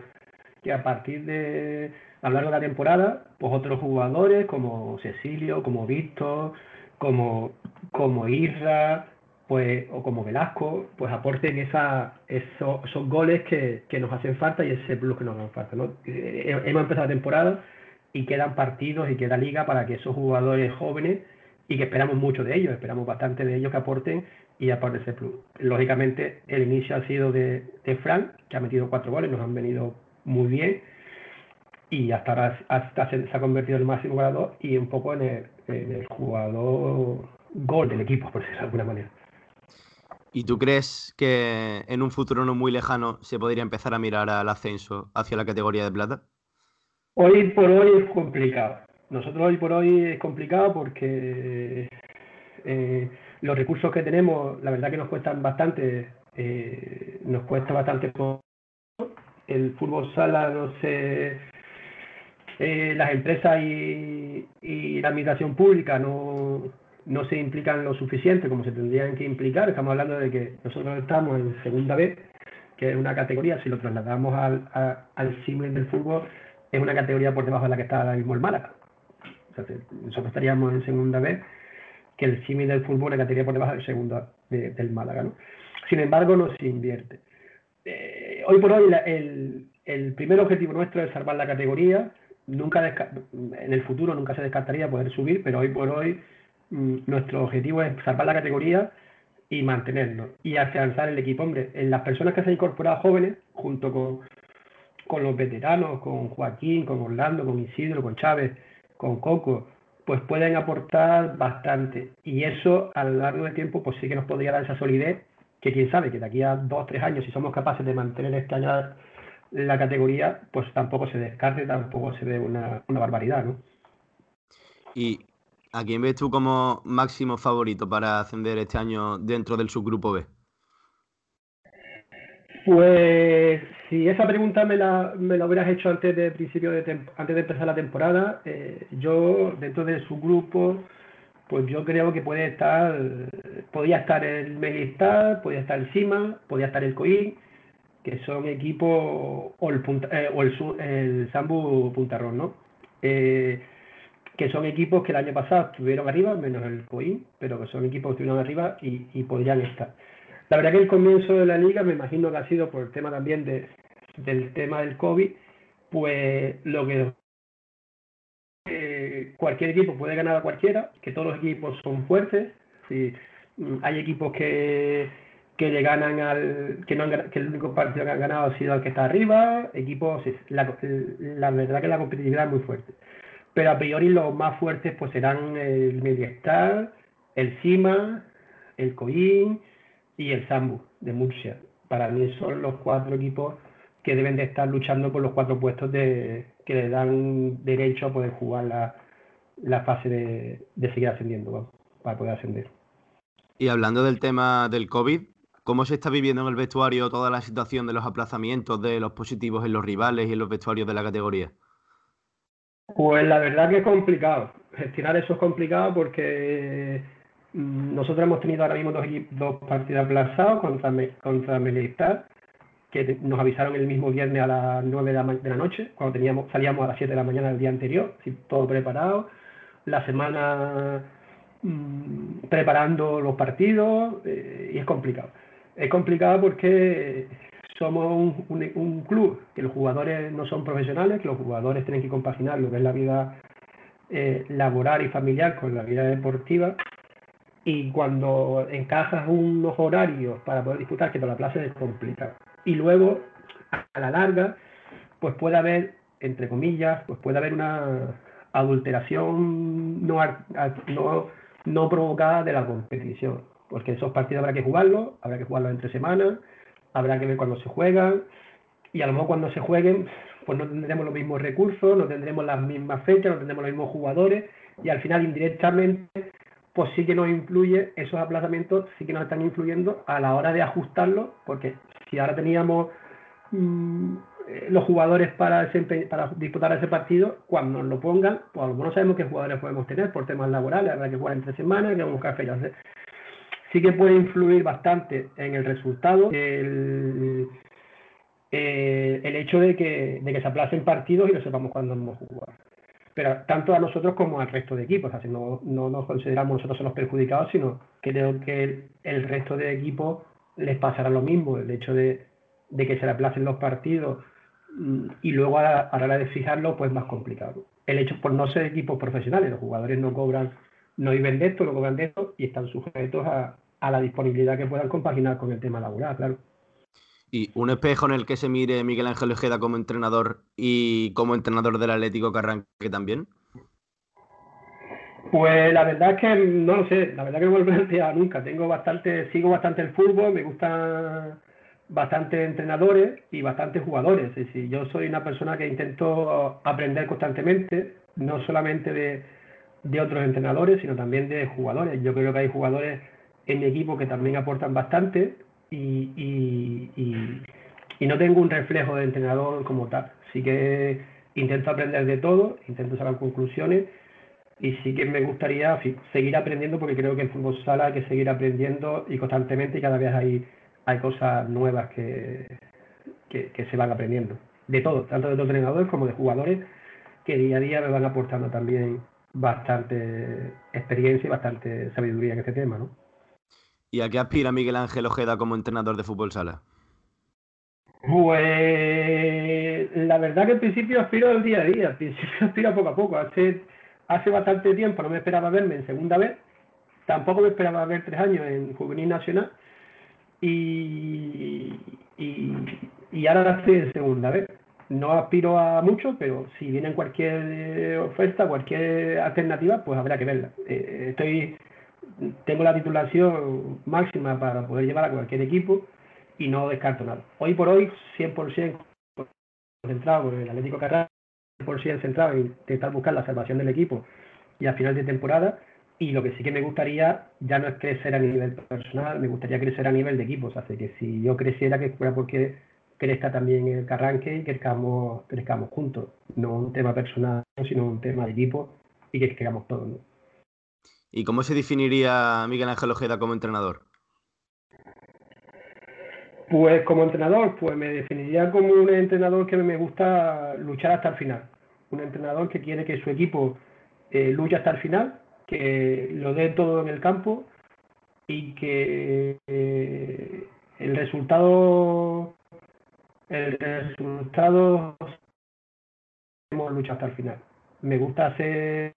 que a partir de a lo largo de la temporada, pues otros jugadores como Cecilio, como Víctor, como, como Isra, pues, o como Velasco, pues aporten esa, esos, goles que, nos hacen falta y ese plus que nos hacen falta. ¿no? Eh, hemos empezado la temporada y quedan partidos y queda liga para que esos jugadores jóvenes, y que esperamos mucho de ellos, esperamos bastante de ellos que aporten y aporten ese plus. Lógicamente, el inicio ha sido de, de Frank, que ha metido cuatro goles, nos han venido muy bien y hasta ahora hasta se, ha convertido en el máximo goleador y un poco en el, en el jugador gol del equipo, por decirlo de alguna manera. ¿Y tú crees que en un futuro no muy lejano se podría empezar a mirar al ascenso hacia la categoría de plata? Hoy por hoy es complicado. Nosotros hoy por hoy es complicado porque eh, los recursos que tenemos, la verdad que nos cuestan bastante, eh, nos cuesta bastante. El fútbol sala no se, eh, las empresas y, la administración pública no, no se implican lo suficiente como se tendrían que implicar. Estamos hablando de que nosotros estamos en segunda B, que es una categoría, si lo trasladamos al, al símil del fútbol, es una categoría por debajo de la que está ahora mismo el Málaga. nosotros estaríamos en segunda B, que el símil del fútbol es la categoría por debajo del segunda del Málaga. ¿no? Sin embargo, no se invierte. Eh, hoy por hoy el, el primer objetivo nuestro es salvar la categoría. Nunca en el futuro nunca se descartaría poder subir, pero hoy por hoy nuestro objetivo es salvar la categoría y mantenerlo y afianzar el equipo. Hombre, en las personas que se han incorporado jóvenes, junto con, con los veteranos, con Joaquín, con Orlando, con Isidro, con Chávez, con Coco, pues pueden aportar bastante. Y eso a lo largo del tiempo, pues sí que nos podría dar esa solidez, que quién sabe, que de aquí a dos tres años, si somos capaces de mantener este año la categoría, pues tampoco se descarte, tampoco se ve una, una barbaridad, ¿no? Y ¿A quién ves tú como máximo favorito para ascender este año dentro del subgrupo B? Pues si esa pregunta me la, me hubieras hecho antes de principio de antes de empezar la temporada, eh, yo dentro del subgrupo, pues yo creo que puede estar, podía estar el Melistar, podía estar el Sima, podía estar el Coín, que son equipos, o el, eh, o el, el Sambu Puntarrón, ¿no? Eh, que son equipos que el año pasado estuvieron arriba, menos el Coín, pero que son equipos que estuvieron arriba y, podrían estar. La verdad que el comienzo de la liga, me imagino que ha sido por el tema también de, del tema del COVID, pues lo que eh, cualquier equipo puede ganar a cualquiera, que todos los equipos son fuertes, mm, hay equipos que, que le ganan al que no que el único partido que han ganado ha sido el que está arriba, equipos la verdad que la competitividad es muy fuerte pero a priori los más fuertes pues serán el Mediastar, el Cima, el Coín y el Sambu de Murcia. Para mí son los cuatro equipos que deben de estar luchando por los cuatro puestos de, que le dan derecho a poder jugar la, fase de, seguir ascendiendo, para poder ascender. Y hablando del tema del COVID, ¿cómo se está viviendo en el vestuario toda la situación de los aplazamientos de los positivos en los rivales y en los vestuarios de la categoría? Pues la verdad que es complicado. Gestionar eso es complicado porque mm, nosotros hemos tenido ahora mismo dos, dos partidos aplazados contra, contra que nos avisaron el mismo viernes a las 9 de la, noche, cuando teníamos, salíamos a las 7 de la mañana del día anterior, todo preparado. La semana mm, preparando los partidos eh, y es complicado. Es complicado porque somos un, club que los jugadores no son profesionales, que los jugadores tienen que compaginar lo que es la vida eh, laboral y familiar con la vida deportiva. Y cuando encajas unos horarios para poder disputar, que para la plaza es complicado. Y luego, a la larga, pues puede haber, entre comillas, pues puede haber una adulteración no, no, provocada de la competición. Porque esos partidos habrá que jugarlos, habrá que jugarlos entre semanas habrá que ver cuándo se juegan y a lo mejor cuando se jueguen pues no tendremos los mismos recursos, no tendremos las mismas fechas, no tendremos los mismos jugadores y al final indirectamente pues sí que nos influye, esos aplazamientos sí que nos están influyendo a la hora de ajustarlo, porque si ahora teníamos mm, los jugadores para, para disputar ese partido, cuando nos lo pongan, pues algunos sabemos qué jugadores podemos tener por temas laborales, habrá que jugar entre semanas, que buscar fechas. Sí que puede influir bastante en el resultado el, eh, el hecho de que, de que se aplacen partidos y no sepamos cuándo vamos a jugar. Pero tanto a nosotros como al resto de equipos, así no, no nos consideramos nosotros los perjudicados, sino creo que el, resto de equipos les pasará lo mismo, el hecho de, de que se le aplacen los partidos mm, y luego a la, hora de fijarlo, pues más complicado. El hecho por no ser equipos profesionales, los jugadores no cobran, no viven de esto, no cobran de esto y están sujetos a, a la disponibilidad que puedan compaginar con el tema laboral, claro. ¿Y un espejo en el que se mire Miguel Ángel Ojeda como entrenador y como entrenador del Atlético que también? Pues la verdad es que no lo sé, la verdad que no me lo he planteado nunca. Tengo bastante, sigo bastante el fútbol, me gustan bastante entrenadores y bastantes jugadores. Es decir, yo soy una persona que intento aprender constantemente, no solamente de, de otros entrenadores, sino también de jugadores. Yo creo que hay jugadores en mi equipo que también aportan bastante y, y, no tengo un reflejo de entrenador como tal. Sí que intento aprender de todo, intento sacar conclusiones y sí que me gustaría seguir aprendiendo porque creo que en fútbol sala hay que seguir aprendiendo y constantemente y cada vez hay, hay cosas nuevas que, que, se van aprendiendo. De todo, tanto de entrenadores como de jugadores que día a día me van aportando también bastante experiencia y bastante sabiduría en este tema, ¿no? ¿Y a qué aspira Miguel Ángel Ojeda como entrenador de fútbol sala? Pues la verdad que al principio aspiro al día a día, al principio <laughs> aspiro poco a poco. Hace, hace bastante tiempo no me esperaba verme en segunda vez, tampoco me esperaba ver tres años en Juvenil Nacional y, y, ahora estoy en segunda vez. No aspiro a mucho, pero si viene cualquier oferta, cualquier alternativa, pues habrá que verla. Eh, estoy tengo la titulación máxima para poder llevar a cualquier equipo y no descarto nada. Hoy por hoy, 100% concentrado con el Atlético Carrera, 100% centrado en intentar buscar la salvación del equipo y a final de temporada. Y lo que sí que me gustaría ya no es crecer a nivel personal, me gustaría crecer a nivel de equipos. Así que si yo creciera, que fuera porque crezca también el Carranque y crezcamos, crezcamos juntos. No un tema personal, sino un tema de equipo y que crezcamos todos. ¿Y cómo se definiría Miguel Ángel Ojeda como entrenador? Pues como entrenador, pues me definiría como un entrenador que me gusta luchar hasta el final. Un entrenador que quiere que su equipo eh, luche hasta el final, que lo dé todo en el campo y que eh, el resultado el resultado hemos luchado hasta el final. Me gusta hacer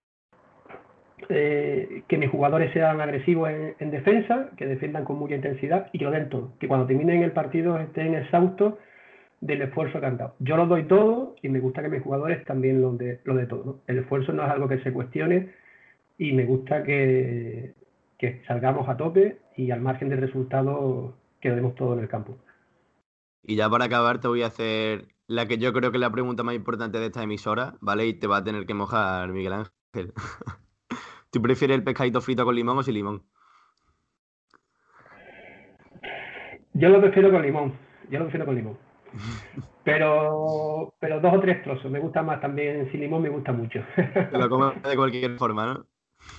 eh, que mis jugadores sean agresivos en, defensa, que defiendan con mucha intensidad y que lo den todo. Que cuando terminen el partido estén exhaustos del esfuerzo que han dado. Yo lo doy todo y me gusta que mis jugadores también lo de, lo todo. El esfuerzo no es algo que se cuestione y me gusta que, que salgamos a tope y al margen del resultado que demos todo en el campo. Y ya para acabar te voy a hacer la que yo creo que es la pregunta más importante de esta emisora, ¿vale? Y te va a tener que mojar Miguel Ángel. <laughs> ¿Tú prefieres el pescadito frito con limón o sin limón? Yo lo prefiero con limón. Yo lo prefiero con limón. <laughs> Pero, pero dos o tres trozos. Me gusta más también sin limón, me gusta mucho. Te lo <laughs> como de cualquier forma, ¿no?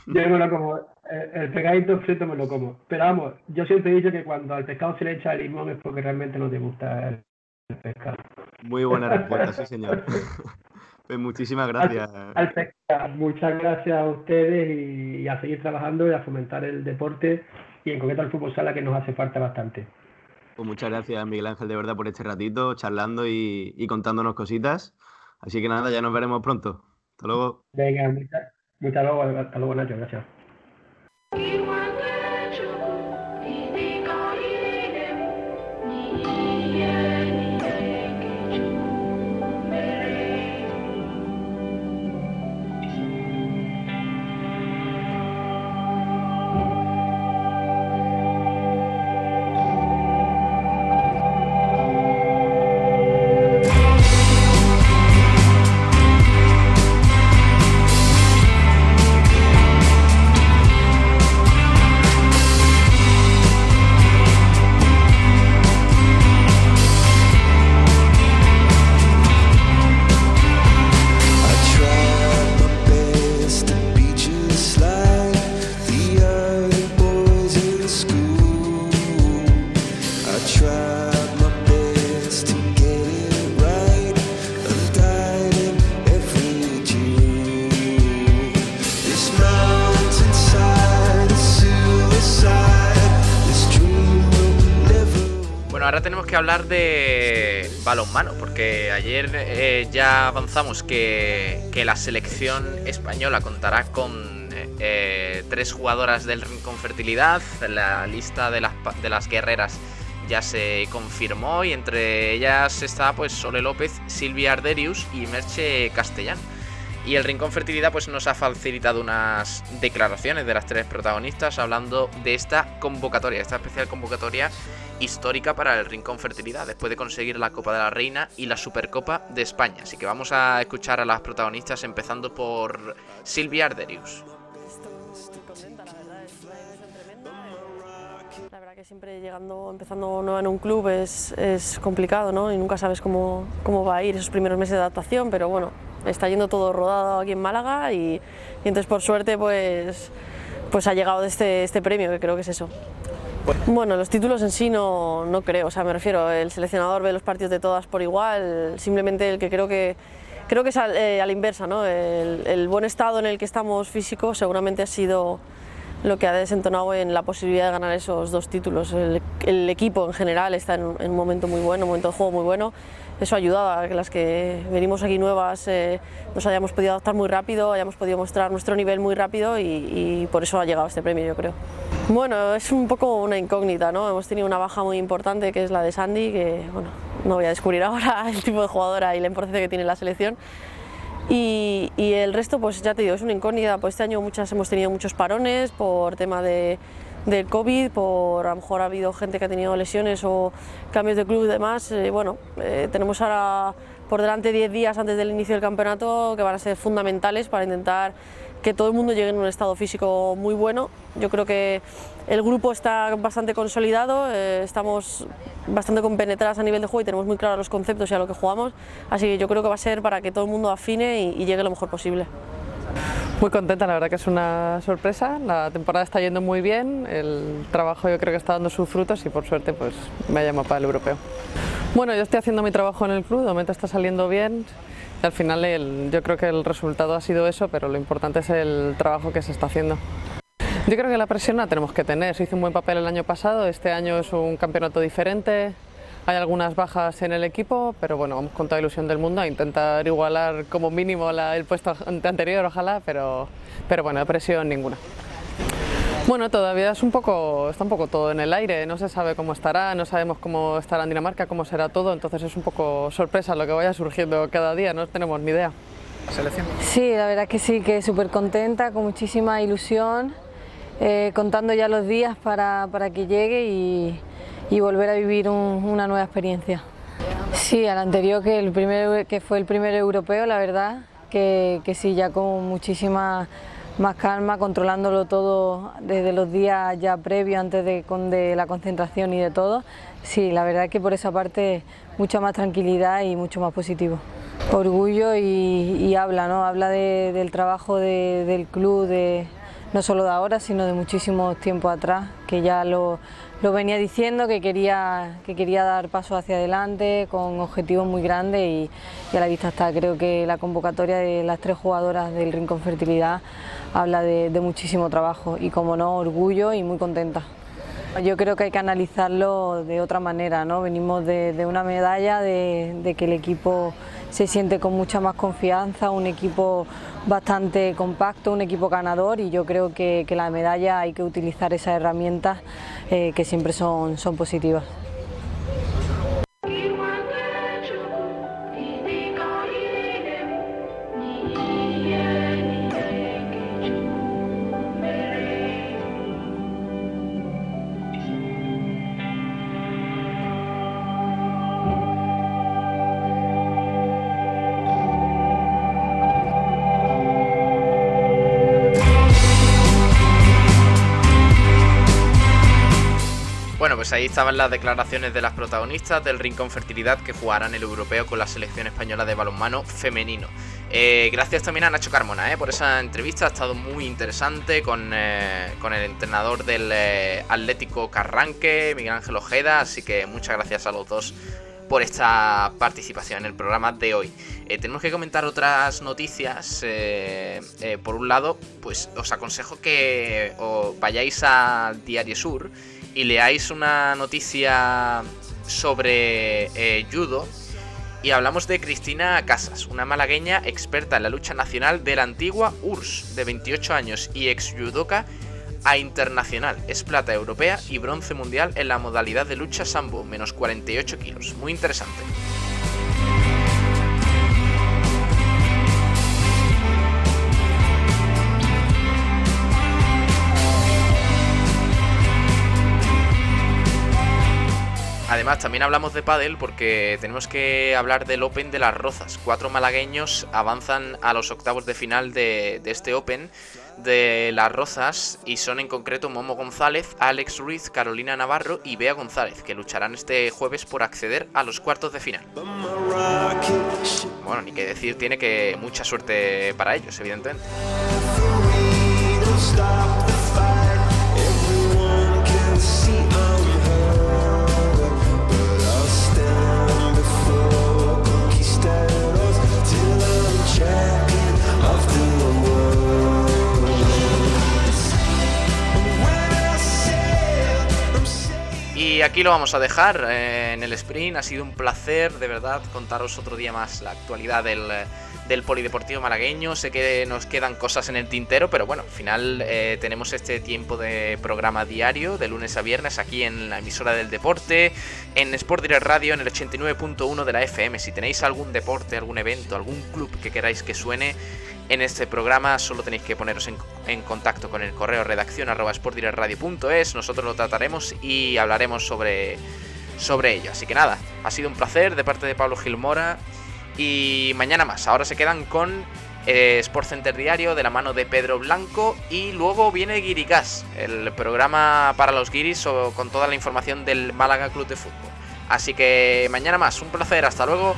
Yo me lo como. El pescadito frito me lo como. Pero vamos, yo siempre he dicho que cuando al pescado se le echa limón es porque realmente no te gusta el pescado. Muy buena respuesta, sí, señor. <laughs> Pues muchísimas gracias. muchas gracias a ustedes y, a seguir trabajando y a fomentar el deporte y en concreto el fútbol sala que nos hace falta bastante. Pues muchas gracias Miguel Ángel de verdad por este ratito charlando y, y contándonos cositas. Así que nada, ya nos veremos pronto. Hasta luego. Venga, muchas, muchas luego, hasta luego Nacho, gracias. Ahora tenemos que hablar de balonmano, porque ayer eh, ya avanzamos que, la selección española contará con eh, tres jugadoras del Rincón Fertilidad. La lista de las, de las guerreras ya se confirmó y entre ellas está pues Sole López, Silvia Arderius y Merche Castellán. Y el Rincón Fertilidad pues nos ha facilitado unas declaraciones de las tres protagonistas hablando de esta convocatoria, esta especial convocatoria histórica para el Rincón Fertilidad, después de conseguir la Copa de la Reina y la Supercopa de España. Así que vamos a escuchar a las protagonistas empezando por Silvia Arderius. La verdad que siempre llegando, empezando nueva en un club es, es complicado, ¿no? Y nunca sabes cómo, cómo va a ir esos primeros meses de adaptación, pero bueno, está yendo todo rodado aquí en Málaga y, y entonces por suerte pues, pues ha llegado este, este premio, que creo que es eso. Bueno, los títulos en sí no, no, creo, o sea, me refiero, el seleccionador ve los partidos de todas por igual, simplemente el que creo que creo que es eh, a la inversa, ¿no? El, el, buen estado en el que estamos físico seguramente ha sido lo que ha desentonado en la posibilidad de ganar esos dos títulos. El, el equipo en general está en, en, un momento muy bueno, un momento de juego muy bueno eso ha ayudado a que las que venimos aquí nuevas eh, nos hayamos podido adaptar muy rápido, hayamos podido mostrar nuestro nivel muy rápido y, y, por eso ha llegado este premio, yo creo. Bueno, es un poco una incógnita, ¿no? Hemos tenido una baja muy importante que es la de Sandy, que bueno, no voy a descubrir <laughs> ahora el tipo de jugadora y la importancia que tiene la selección. Y, el resto, pues ya te digo, es una incógnita. Pues este año muchas hemos tenido muchos parones por tema de del COVID, por a lo mejor ha habido gente que ha tenido lesiones o cambios de club y demás. Eh, bueno, eh, tenemos ahora por delante 10 días antes del inicio del campeonato que van a ser fundamentales para intentar que todo el mundo llegue en un estado físico muy bueno. Yo creo que el grupo está bastante consolidado, eh, estamos bastante compenetradas a nivel de juego y tenemos muy claros los conceptos y a lo que jugamos, así que yo creo que va a ser para que todo el mundo afine y, y llegue lo mejor posible. Muy contenta, la verdad que es una sorpresa. La temporada está yendo muy bien, el trabajo yo creo que está dando sus frutos y por suerte pues me ha llamado para el europeo. Bueno, yo estoy haciendo mi trabajo en el club, de momento está saliendo bien al final yo creo que el resultado ha sido eso, pero lo importante es el trabajo que se está haciendo. Yo creo que la presión la tenemos que tener, se hizo un buen papel el año pasado, este año es un campeonato diferente, hay algunas bajas en el equipo, pero bueno, vamos con toda ilusión del mundo a intentar igualar como mínimo el puesto anterior, ojalá, pero, pero bueno, presión ninguna. Bueno, todavía es un poco, está un poco todo en el aire, no se sabe cómo estará, no sabemos cómo estará en Dinamarca, cómo será todo, entonces es un poco sorpresa lo que vaya surgiendo cada día, no tenemos ni idea. ¿Selección? Sí, la verdad que sí, que súper contenta, con muchísima ilusión, eh, contando ya los días para, para que llegue y, y volver a vivir un, una nueva experiencia. Sí, al anterior que, el primer, que fue el primer europeo, la verdad, que, que sí, ya con muchísima más calma, controlándolo todo desde los días ya previos, antes de, de la concentración y de todo. Sí, la verdad que por esa parte mucha más tranquilidad y mucho más positivo. Orgullo y, habla, ¿no? Habla de, del trabajo de, del club, de, no solo de ahora, sino de muchísimos tiempos atrás, que ya lo, lo venía diciendo, que quería, que quería dar paso hacia adelante con objetivos muy grandes y, y, a la vista está. Creo que la convocatoria de las tres jugadoras del Rincón Fertilidad habla de, muchísimo trabajo y, como no, orgullo y muy contenta. Yo creo que hay que analizarlo de otra manera, ¿no? Venimos de, una medalla, de, que el equipo se siente con mucha más confianza, un equipo bastante compacto, un equipo ganador y yo creo que, la medalla hay que utilizar esas herramientas eh, que siempre son positivas. Pues ahí estaban las declaraciones de las protagonistas del Rincón Fertilidad que jugarán el europeo con la selección española de balonmano femenino. Eh, gracias también a Nacho Carmona eh, por esa entrevista, ha estado muy interesante con, eh, el entrenador del Atlético Carranque, Miguel Ángel Ojeda, así que muchas gracias a los dos por esta participación en el programa de hoy. tenemos que comentar otras noticias. por un lado, pues os aconsejo que vayáis al Diario Sur y leáis una noticia sobre eh, judo y hablamos de Cristina Casas, una malagueña experta en la lucha nacional de la antigua URSS, de 28 años y ex judoka a internacional. Es plata europea y bronce mundial en la modalidad de lucha sambo, menos 48 kilos. Muy interesante. Además, también hablamos de pádel porque tenemos que hablar del Open de las Rozas. Cuatro malagueños avanzan a los octavos de final de, este Open de las Rozas y son en concreto Momo González, Alex Ruiz, Carolina Navarro y Bea González, que lucharán este jueves por acceder a los cuartos de final. Bueno, ni que decir, tiene que mucha suerte para ellos, evidentemente. Y aquí lo vamos a dejar eh, en el sprint. Ha sido un placer, de verdad, contaros otro día más la actualidad del, del polideportivo malagueño. Sé que nos quedan cosas en el tintero, pero bueno, al final eh, tenemos este tiempo de programa diario, de lunes a viernes, aquí en la emisora del deporte, en Sport Direct Radio, en el 89.1 de la FM. Si tenéis algún deporte, algún evento, algún club que queráis que suene, en este programa solo tenéis que poneros en, contacto con el correo redacción nosotros lo trataremos y hablaremos sobre, sobre ello. Así que nada, ha sido un placer de parte de Pablo Gilmora y mañana más. Ahora se quedan con eh, Sport Center Diario de la mano de Pedro Blanco y luego viene Guiricas, el programa para los guiris con toda la información del Málaga Club de Fútbol. Así que mañana más, un placer, hasta luego.